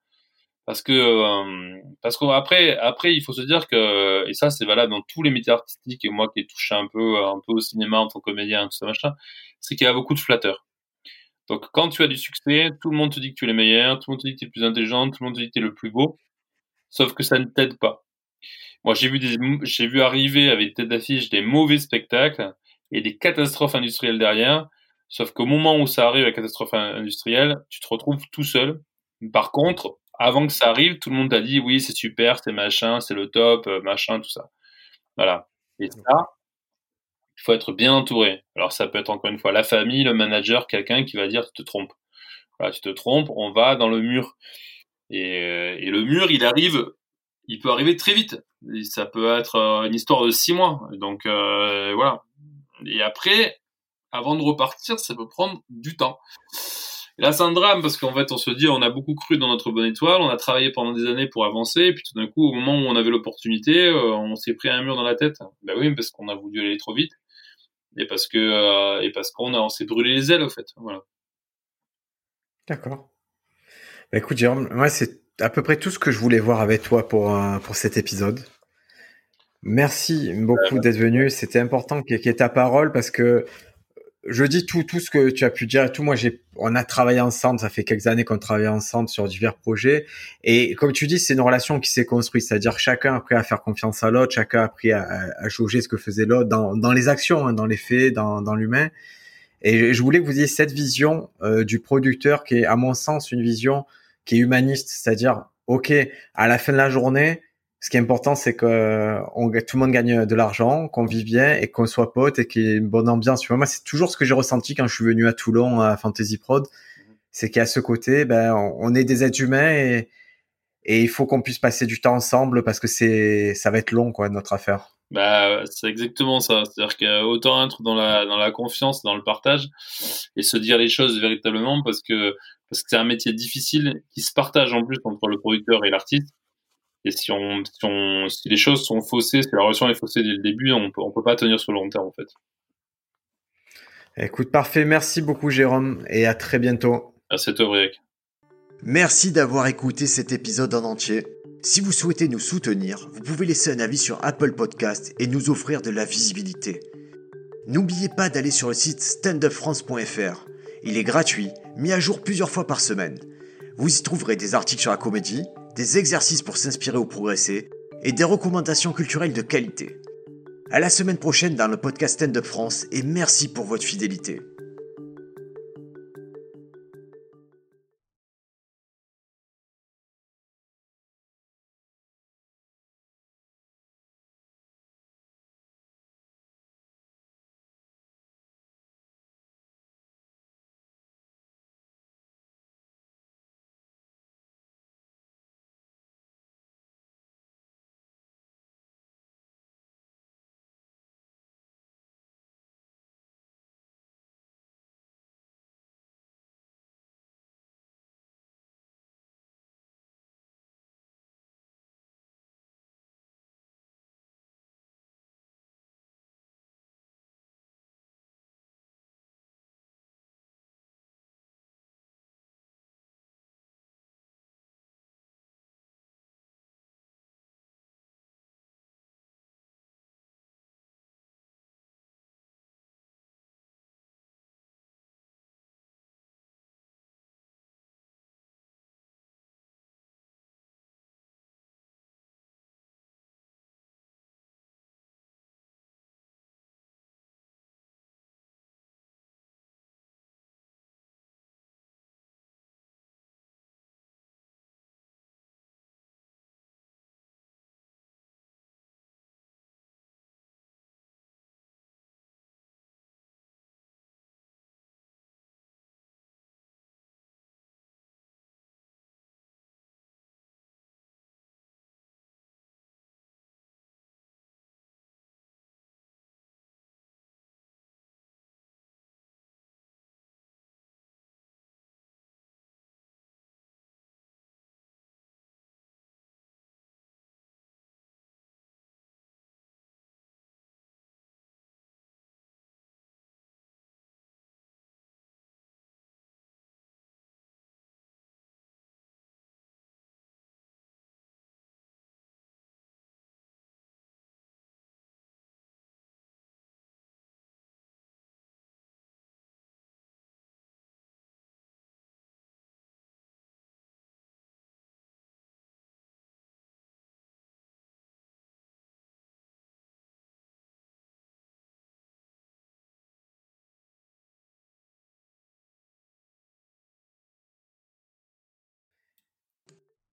Parce que euh, parce qu'après après il faut se dire que et ça c'est valable dans tous les métiers artistiques et moi qui ai touché un peu un peu au cinéma en tant que comédien tout ça machin c'est qu'il y a beaucoup de flatteurs. Donc quand tu as du succès tout le monde te dit que tu es le meilleur tout le monde te dit que tu es le plus intelligent tout le monde te dit que tu es le plus beau sauf que ça ne t'aide pas. Moi j'ai vu des j'ai vu arriver avec des têtes d'affiche des mauvais spectacles et des catastrophes industrielles derrière sauf qu'au moment où ça arrive la catastrophe industrielle tu te retrouves tout seul. Par contre avant que ça arrive, tout le monde t'a dit oui, c'est super, c'est machin, c'est le top, euh, machin, tout ça. Voilà. Et ça, il faut être bien entouré. Alors ça peut être encore une fois la famille, le manager, quelqu'un qui va dire tu te trompes. Voilà, tu te trompes, on va dans le mur. Et, euh, et le mur, il arrive, il peut arriver très vite. ça peut être euh, une histoire de six mois. Donc voilà. Et après, avant de repartir, ça peut prendre du temps. Et là, c'est un drame parce qu'en fait, on se dit, on a beaucoup cru dans notre bonne étoile, on a travaillé pendant des années pour avancer, et puis tout d'un coup, au moment où on avait l'opportunité, euh, on s'est pris un mur dans la tête. Ben oui, parce qu'on a voulu aller trop vite, et parce que euh, et parce qu'on a, on s'est brûlé les ailes, au fait. Voilà. D'accord. Bah, écoute, Jérôme, moi, c'est à peu près tout ce que je voulais voir avec toi pour euh, pour cet épisode. Merci beaucoup d'être venu. C'était important qu'il y ait ta parole parce que je dis tout, tout ce que tu as pu dire et tout. Moi, j'ai, on a travaillé ensemble. Ça fait quelques années qu'on travaille ensemble sur divers projets. Et comme tu dis, c'est une relation qui s'est construite. C'est-à-dire chacun a appris à faire confiance à l'autre, chacun a appris à, à, jauger ce que faisait l'autre dans, dans les actions, hein, dans les faits, dans, dans l'humain. Et je voulais que vous ayez cette vision euh, du producteur qui est, à mon sens, une vision qui est humaniste. C'est-à-dire, OK, à la fin de la journée, ce qui est important, c'est que tout le monde gagne de l'argent, qu'on vive bien et qu'on soit pote et qu'il y ait une bonne ambiance. Moi, c'est toujours ce que j'ai ressenti quand je suis venu à Toulon à Fantasy Prod. C'est qu'à ce côté, ben, on, est des êtres humains et, et il faut qu'on puisse passer du temps ensemble parce que c'est, ça va être long, quoi, notre affaire. Bah, c'est exactement ça. C'est-à-dire qu'autant être dans la, dans la confiance, dans le partage et se dire les choses véritablement parce que, parce que c'est un métier difficile qui se partage en plus entre le producteur et l'artiste et si on, si on, si les choses sont faussées, si la relation est faussée dès le début, on peut, on peut pas tenir sur le long terme, en fait. Écoute, parfait. Merci beaucoup, Jérôme, et à très bientôt. Merci à toi, Merci d'avoir écouté cet épisode en entier. Si vous souhaitez nous soutenir, vous pouvez laisser un avis sur Apple Podcast et nous offrir de la visibilité. N'oubliez pas d'aller sur le site standupfrance.fr. Il est gratuit, mis à jour plusieurs fois par semaine. Vous y trouverez des articles sur la comédie, des exercices pour s'inspirer ou progresser, et des recommandations culturelles de qualité. À la semaine prochaine dans le podcast Stand Up France et merci pour votre fidélité.